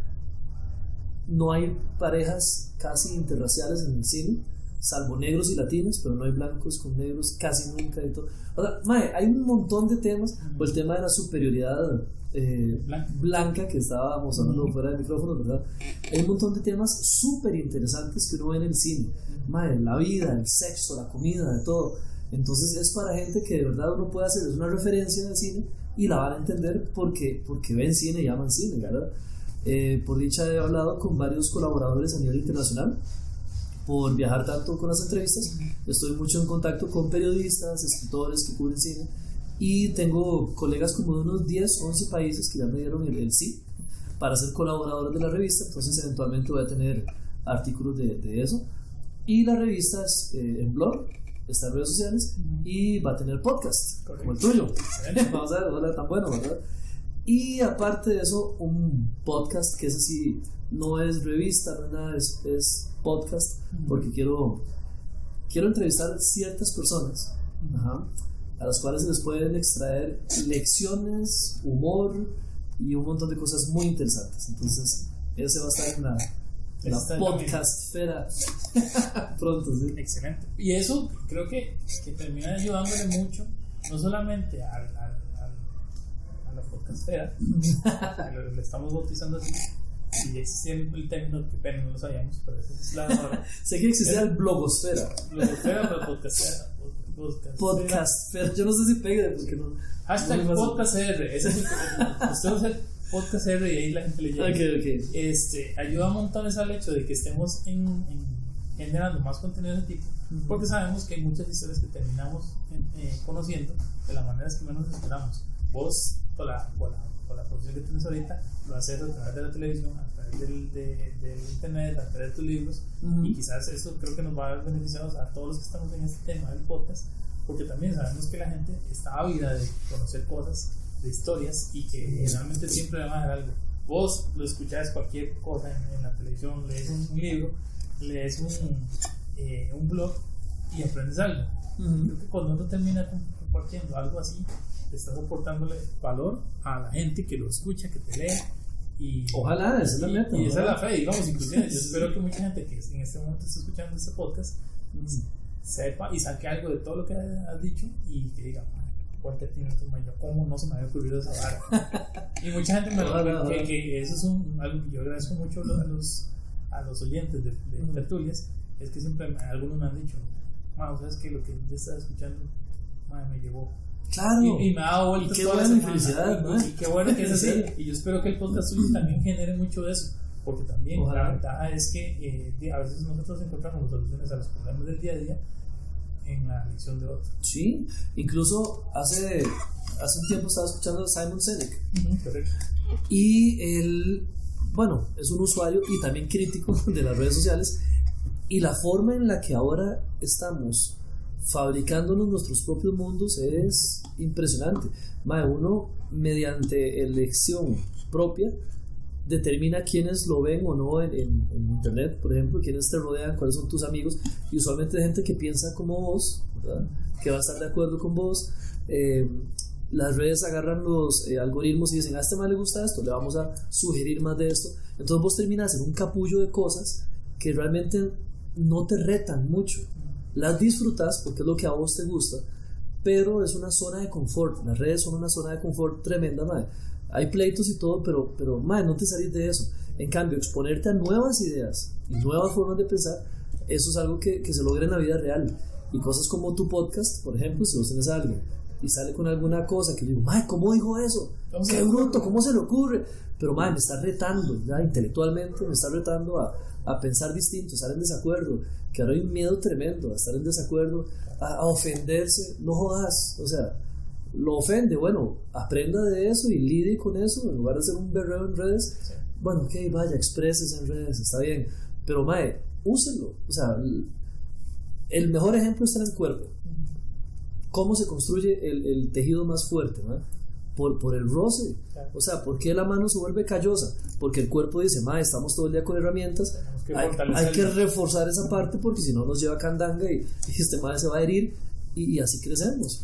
no hay parejas casi interraciales en el cine, salvo negros y latinos, pero no hay blancos con negros casi nunca y todo. O sea, mae, hay un montón de temas, o el tema de la superioridad eh, blanca. que estábamos hablando fuera del micrófono, ¿verdad? Hay un montón de temas súper interesantes que uno ve en el cine. Mae, la vida, el sexo, la comida, de todo. Entonces es para gente que de verdad uno puede hacer una referencia de cine y la van a entender porque, porque ven cine y aman cine, ¿verdad? Eh, por dicha he hablado con varios colaboradores a nivel internacional por viajar tanto con las entrevistas, estoy mucho en contacto con periodistas, escritores que cubren cine y tengo colegas como de unos 10, 11 países que ya me dieron el, sí para ser colaboradores de la revista, entonces eventualmente voy a tener artículos de, de eso. Y la revista es eh, en blog, está en redes sociales y va a tener podcast, como el tuyo. Vamos a ver, hola, tan bueno, ¿verdad? Y aparte de eso, un podcast que es así, no es revista, no es nada, es, es podcast, porque quiero, quiero entrevistar ciertas personas a las cuales se les pueden extraer lecciones, humor y un montón de cosas muy interesantes. Entonces, ese va a estar en la, la podcast fera pronto. ¿sí? Excelente. Y eso creo que, que termina ayudándole mucho, no solamente al, al, a la podcastfera, lo, estamos bautizando así, y existía el, el término, que pena, no lo sabíamos, pero esa es la ahora. sé que existía el blogosfera. Blogosfera, pero podcastera. Podcast. Podcast. Pero yo no sé si pegue porque no. Hashtag no podcast R. Ese es el Usted usa podcast R y ahí la gente le llega. Ok, ok. Este, ayuda montones al hecho de que estemos en, en generando más contenido de ese tipo, porque sabemos que hay muchas historias que terminamos eh, conociendo de las maneras que menos esperamos. Vos, por la, por la, posición que tienes ahorita, lo haces a través de la televisión, a través del, de, de internet, a través de tus libros, Ujú. y quizás eso creo que nos va a ver beneficiados a todos los que estamos en este tema del podcast, porque también sabemos que la gente está ávida de conocer cosas, de historias, y que generalmente siempre van a dar algo. Vos lo escuchás cualquier cosa en, en la televisión, lees un, libro, lees un, eh, un blog y aprendes algo. Creo que cuando uno termina com- compartiendo algo así, estás aportándole valor a la gente que lo escucha, que te lee. Y, Ojalá, esa es la meta, Y, esa es la fe, digamos, inclusive. Yo espero que mucha gente que en este momento está escuchando este podcast sepa y saque algo de todo lo que has dicho y que diga, "Madre, Walter tiene man, yo cómo no se me había ocurrido esa vara. y mucha gente me lo que, que eso es un, algo que yo agradezco mucho a los, a los oyentes de, de Ujú. tertulias, es que siempre algunos me han dicho, "Ma, ¿sabes que Lo que yo estaba escuchando ma, me llegó. Claro. Y, y me ha dado vueltas qué toda la buena semana. felicidad, ¿no? y- qué bueno que es así. Sí. Y yo espero que el podcast suyo también genere mucho de eso. Porque también Ojalá. la ventaja es que eh, a veces nosotros encontramos soluciones a los problemas del día a día en la lección de otro. Sí, incluso hace, hace un tiempo estaba escuchando a Simon Sinek Correcto. y él, bueno, es un usuario y también crítico de las redes sociales y la forma en la que ahora estamos fabricándonos nuestros propios mundos es impresionante. Mae, uno, mediante elección propia, determina quiénes lo ven o no en, internet, por ejemplo, quiénes te rodean, cuáles son tus amigos, y usualmente gente que piensa como vos, que va a estar de acuerdo con vos. Eh, las redes agarran los eh, algoritmos y dicen, a este más le gusta esto, le vamos a sugerir más de esto. Entonces vos terminas en un capullo de cosas que realmente no te retan mucho. Las disfrutas porque es lo que a vos te gusta, pero es una zona de confort. Las redes son una zona de confort tremenda, madre. Hay pleitos y todo, pero, pero madre, no te salís de eso. En cambio, exponerte a nuevas ideas y nuevas formas de pensar, eso es algo que, que se logra en la vida real. Y cosas como tu podcast, por ejemplo, si vos tenés a alguien y sale con alguna cosa que yo digo, madre, ¿cómo dijo eso? ¿Cómo se ¡Qué bruto! ¿Cómo se le ocurre? Pero, madre, me está retando, ya intelectualmente, me está retando a, a pensar distinto, a estar en desacuerdo. Que ahora hay un miedo tremendo a estar en desacuerdo, a, a ofenderse. No jodas, o sea, lo ofende. Bueno, aprenda de eso y lidie con eso en lugar de ser un berreo en redes. Sí. Bueno, ok, vaya, expreses en redes, está bien. Pero, mae, úsenlo. O sea, el- el mejor ejemplo está en el cuerpo. ¿Cómo se construye el, el tejido más fuerte? ¿no? Por, por el roce. Claro. O sea, ¿por qué la mano se vuelve callosa? Porque el cuerpo dice, mae, estamos todo el día con herramientas. Que Hay, hay que reforzar esa parte porque si no nos lleva a candanga y, y este mae se va a herir y, y así crecemos.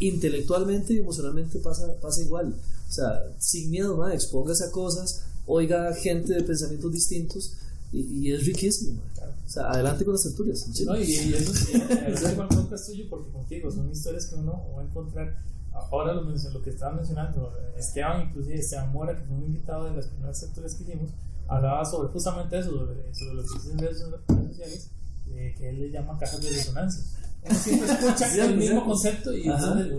Intelectualmente y emocionalmente pasa, pasa igual. O sea, sin miedo, mae, expóngase a cosas, oiga gente de pensamientos distintos y, y es riquísimo. Claro. O sea, adelante con las tertulias. No, y, y eso sí, es igual podcast tuyo porque contigo son historias que uno va a encontrar. Ahora lo, lo que estaba mencionando, Esteban, inclusive Esteban Mora, que fue un invitado de las primeras tertulias que hicimos, hablaba sobre justamente eso, sobre, sobre lo que dicen en redes sociales, de que él le llama cajas de resonancia. Siempre escucha el mismo concepto y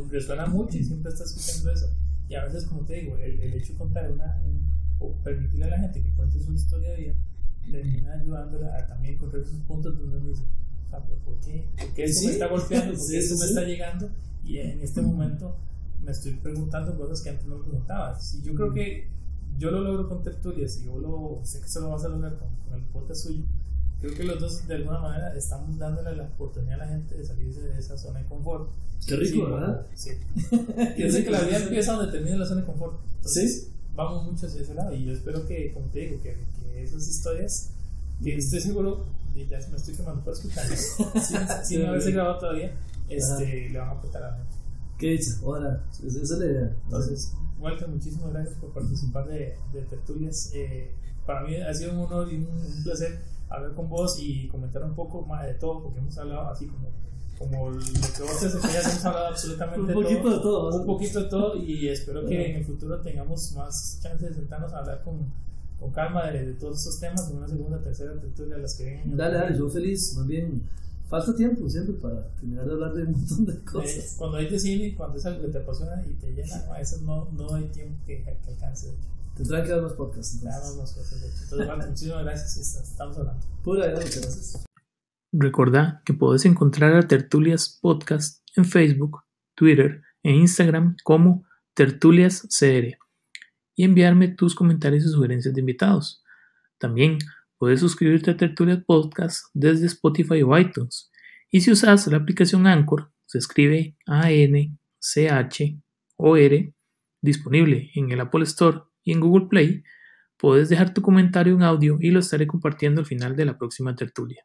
resuena mucho y siempre está escuchando eso. Y a veces, como te digo, el, el hecho de contar una, un- o permitirle a la gente que cuente su historia de vida termina ayudándola a también encontrar esos puntos donde dice, o sea, pero ¿por qué? ¿Por qué esto Sí. me está golpeando? ¿Por Sí, esto sí, me está llegando? Y en este momento me estoy preguntando cosas que antes no me preguntaba. Y yo creo que yo lo logro con tertulias y yo lo, sé que se lo vas a lograr con, con el podcast suyo. Creo que los dos, de alguna manera, estamos dándole la oportunidad a la gente de salirse de esa zona de confort. Qué rico, ¿verdad? Sí. Yo sé que la vida empieza donde termina la zona de confort. Entonces, Sí. Vamos mucho hacia ese lado. Y yo espero que, como te digo, que, que esas historias, que estoy seguro, y ya me estoy quemando por escucharlas, sin, sin haberse grabado todavía, este, le van a aportar a. Qué dicha, ahora, esa esa es la idea. Entonces, Walter, muchísimas gracias por participar de, de tertulias. Eh, para mí ha sido un honor y un, un placer hablar con vos y comentar un poco más de todo, porque hemos hablado así como, como lo que vos te desempeñas, hemos hablado absolutamente Un poquito de todo, Un ¿no? poquito de todo y espero que en el futuro tengamos más chances de sentarnos a hablar con, con calma de, todos estos temas en una segunda, tercera tertulia, las que vengan. Dale, dale, yo feliz, más bien. Falta tiempo siempre para terminar de hablar de un montón de cosas. cuando hay de cine, cuando es algo que te apasiona y te llena, a eso no, no hay tiempo que, que alcance. Tendrán que dar más podcasts. Entonces, más podcasts, Entonces, bueno, muchísimas gracias. Estamos hablando. Pura muchas gracias. Recordá que podés encontrar a Tertulias Podcast en Facebook, Twitter e Instagram como Tertulias CR y enviarme tus comentarios y sugerencias de invitados. También puedes suscribirte a Tertulias Podcast desde Spotify o iTunes. Y si usas la aplicación Anchor, se escribe A-N-C-H-O-R, disponible en el Apple Store y en Google Play, puedes dejar tu comentario en audio y lo estaré compartiendo al final de la próxima tertulia.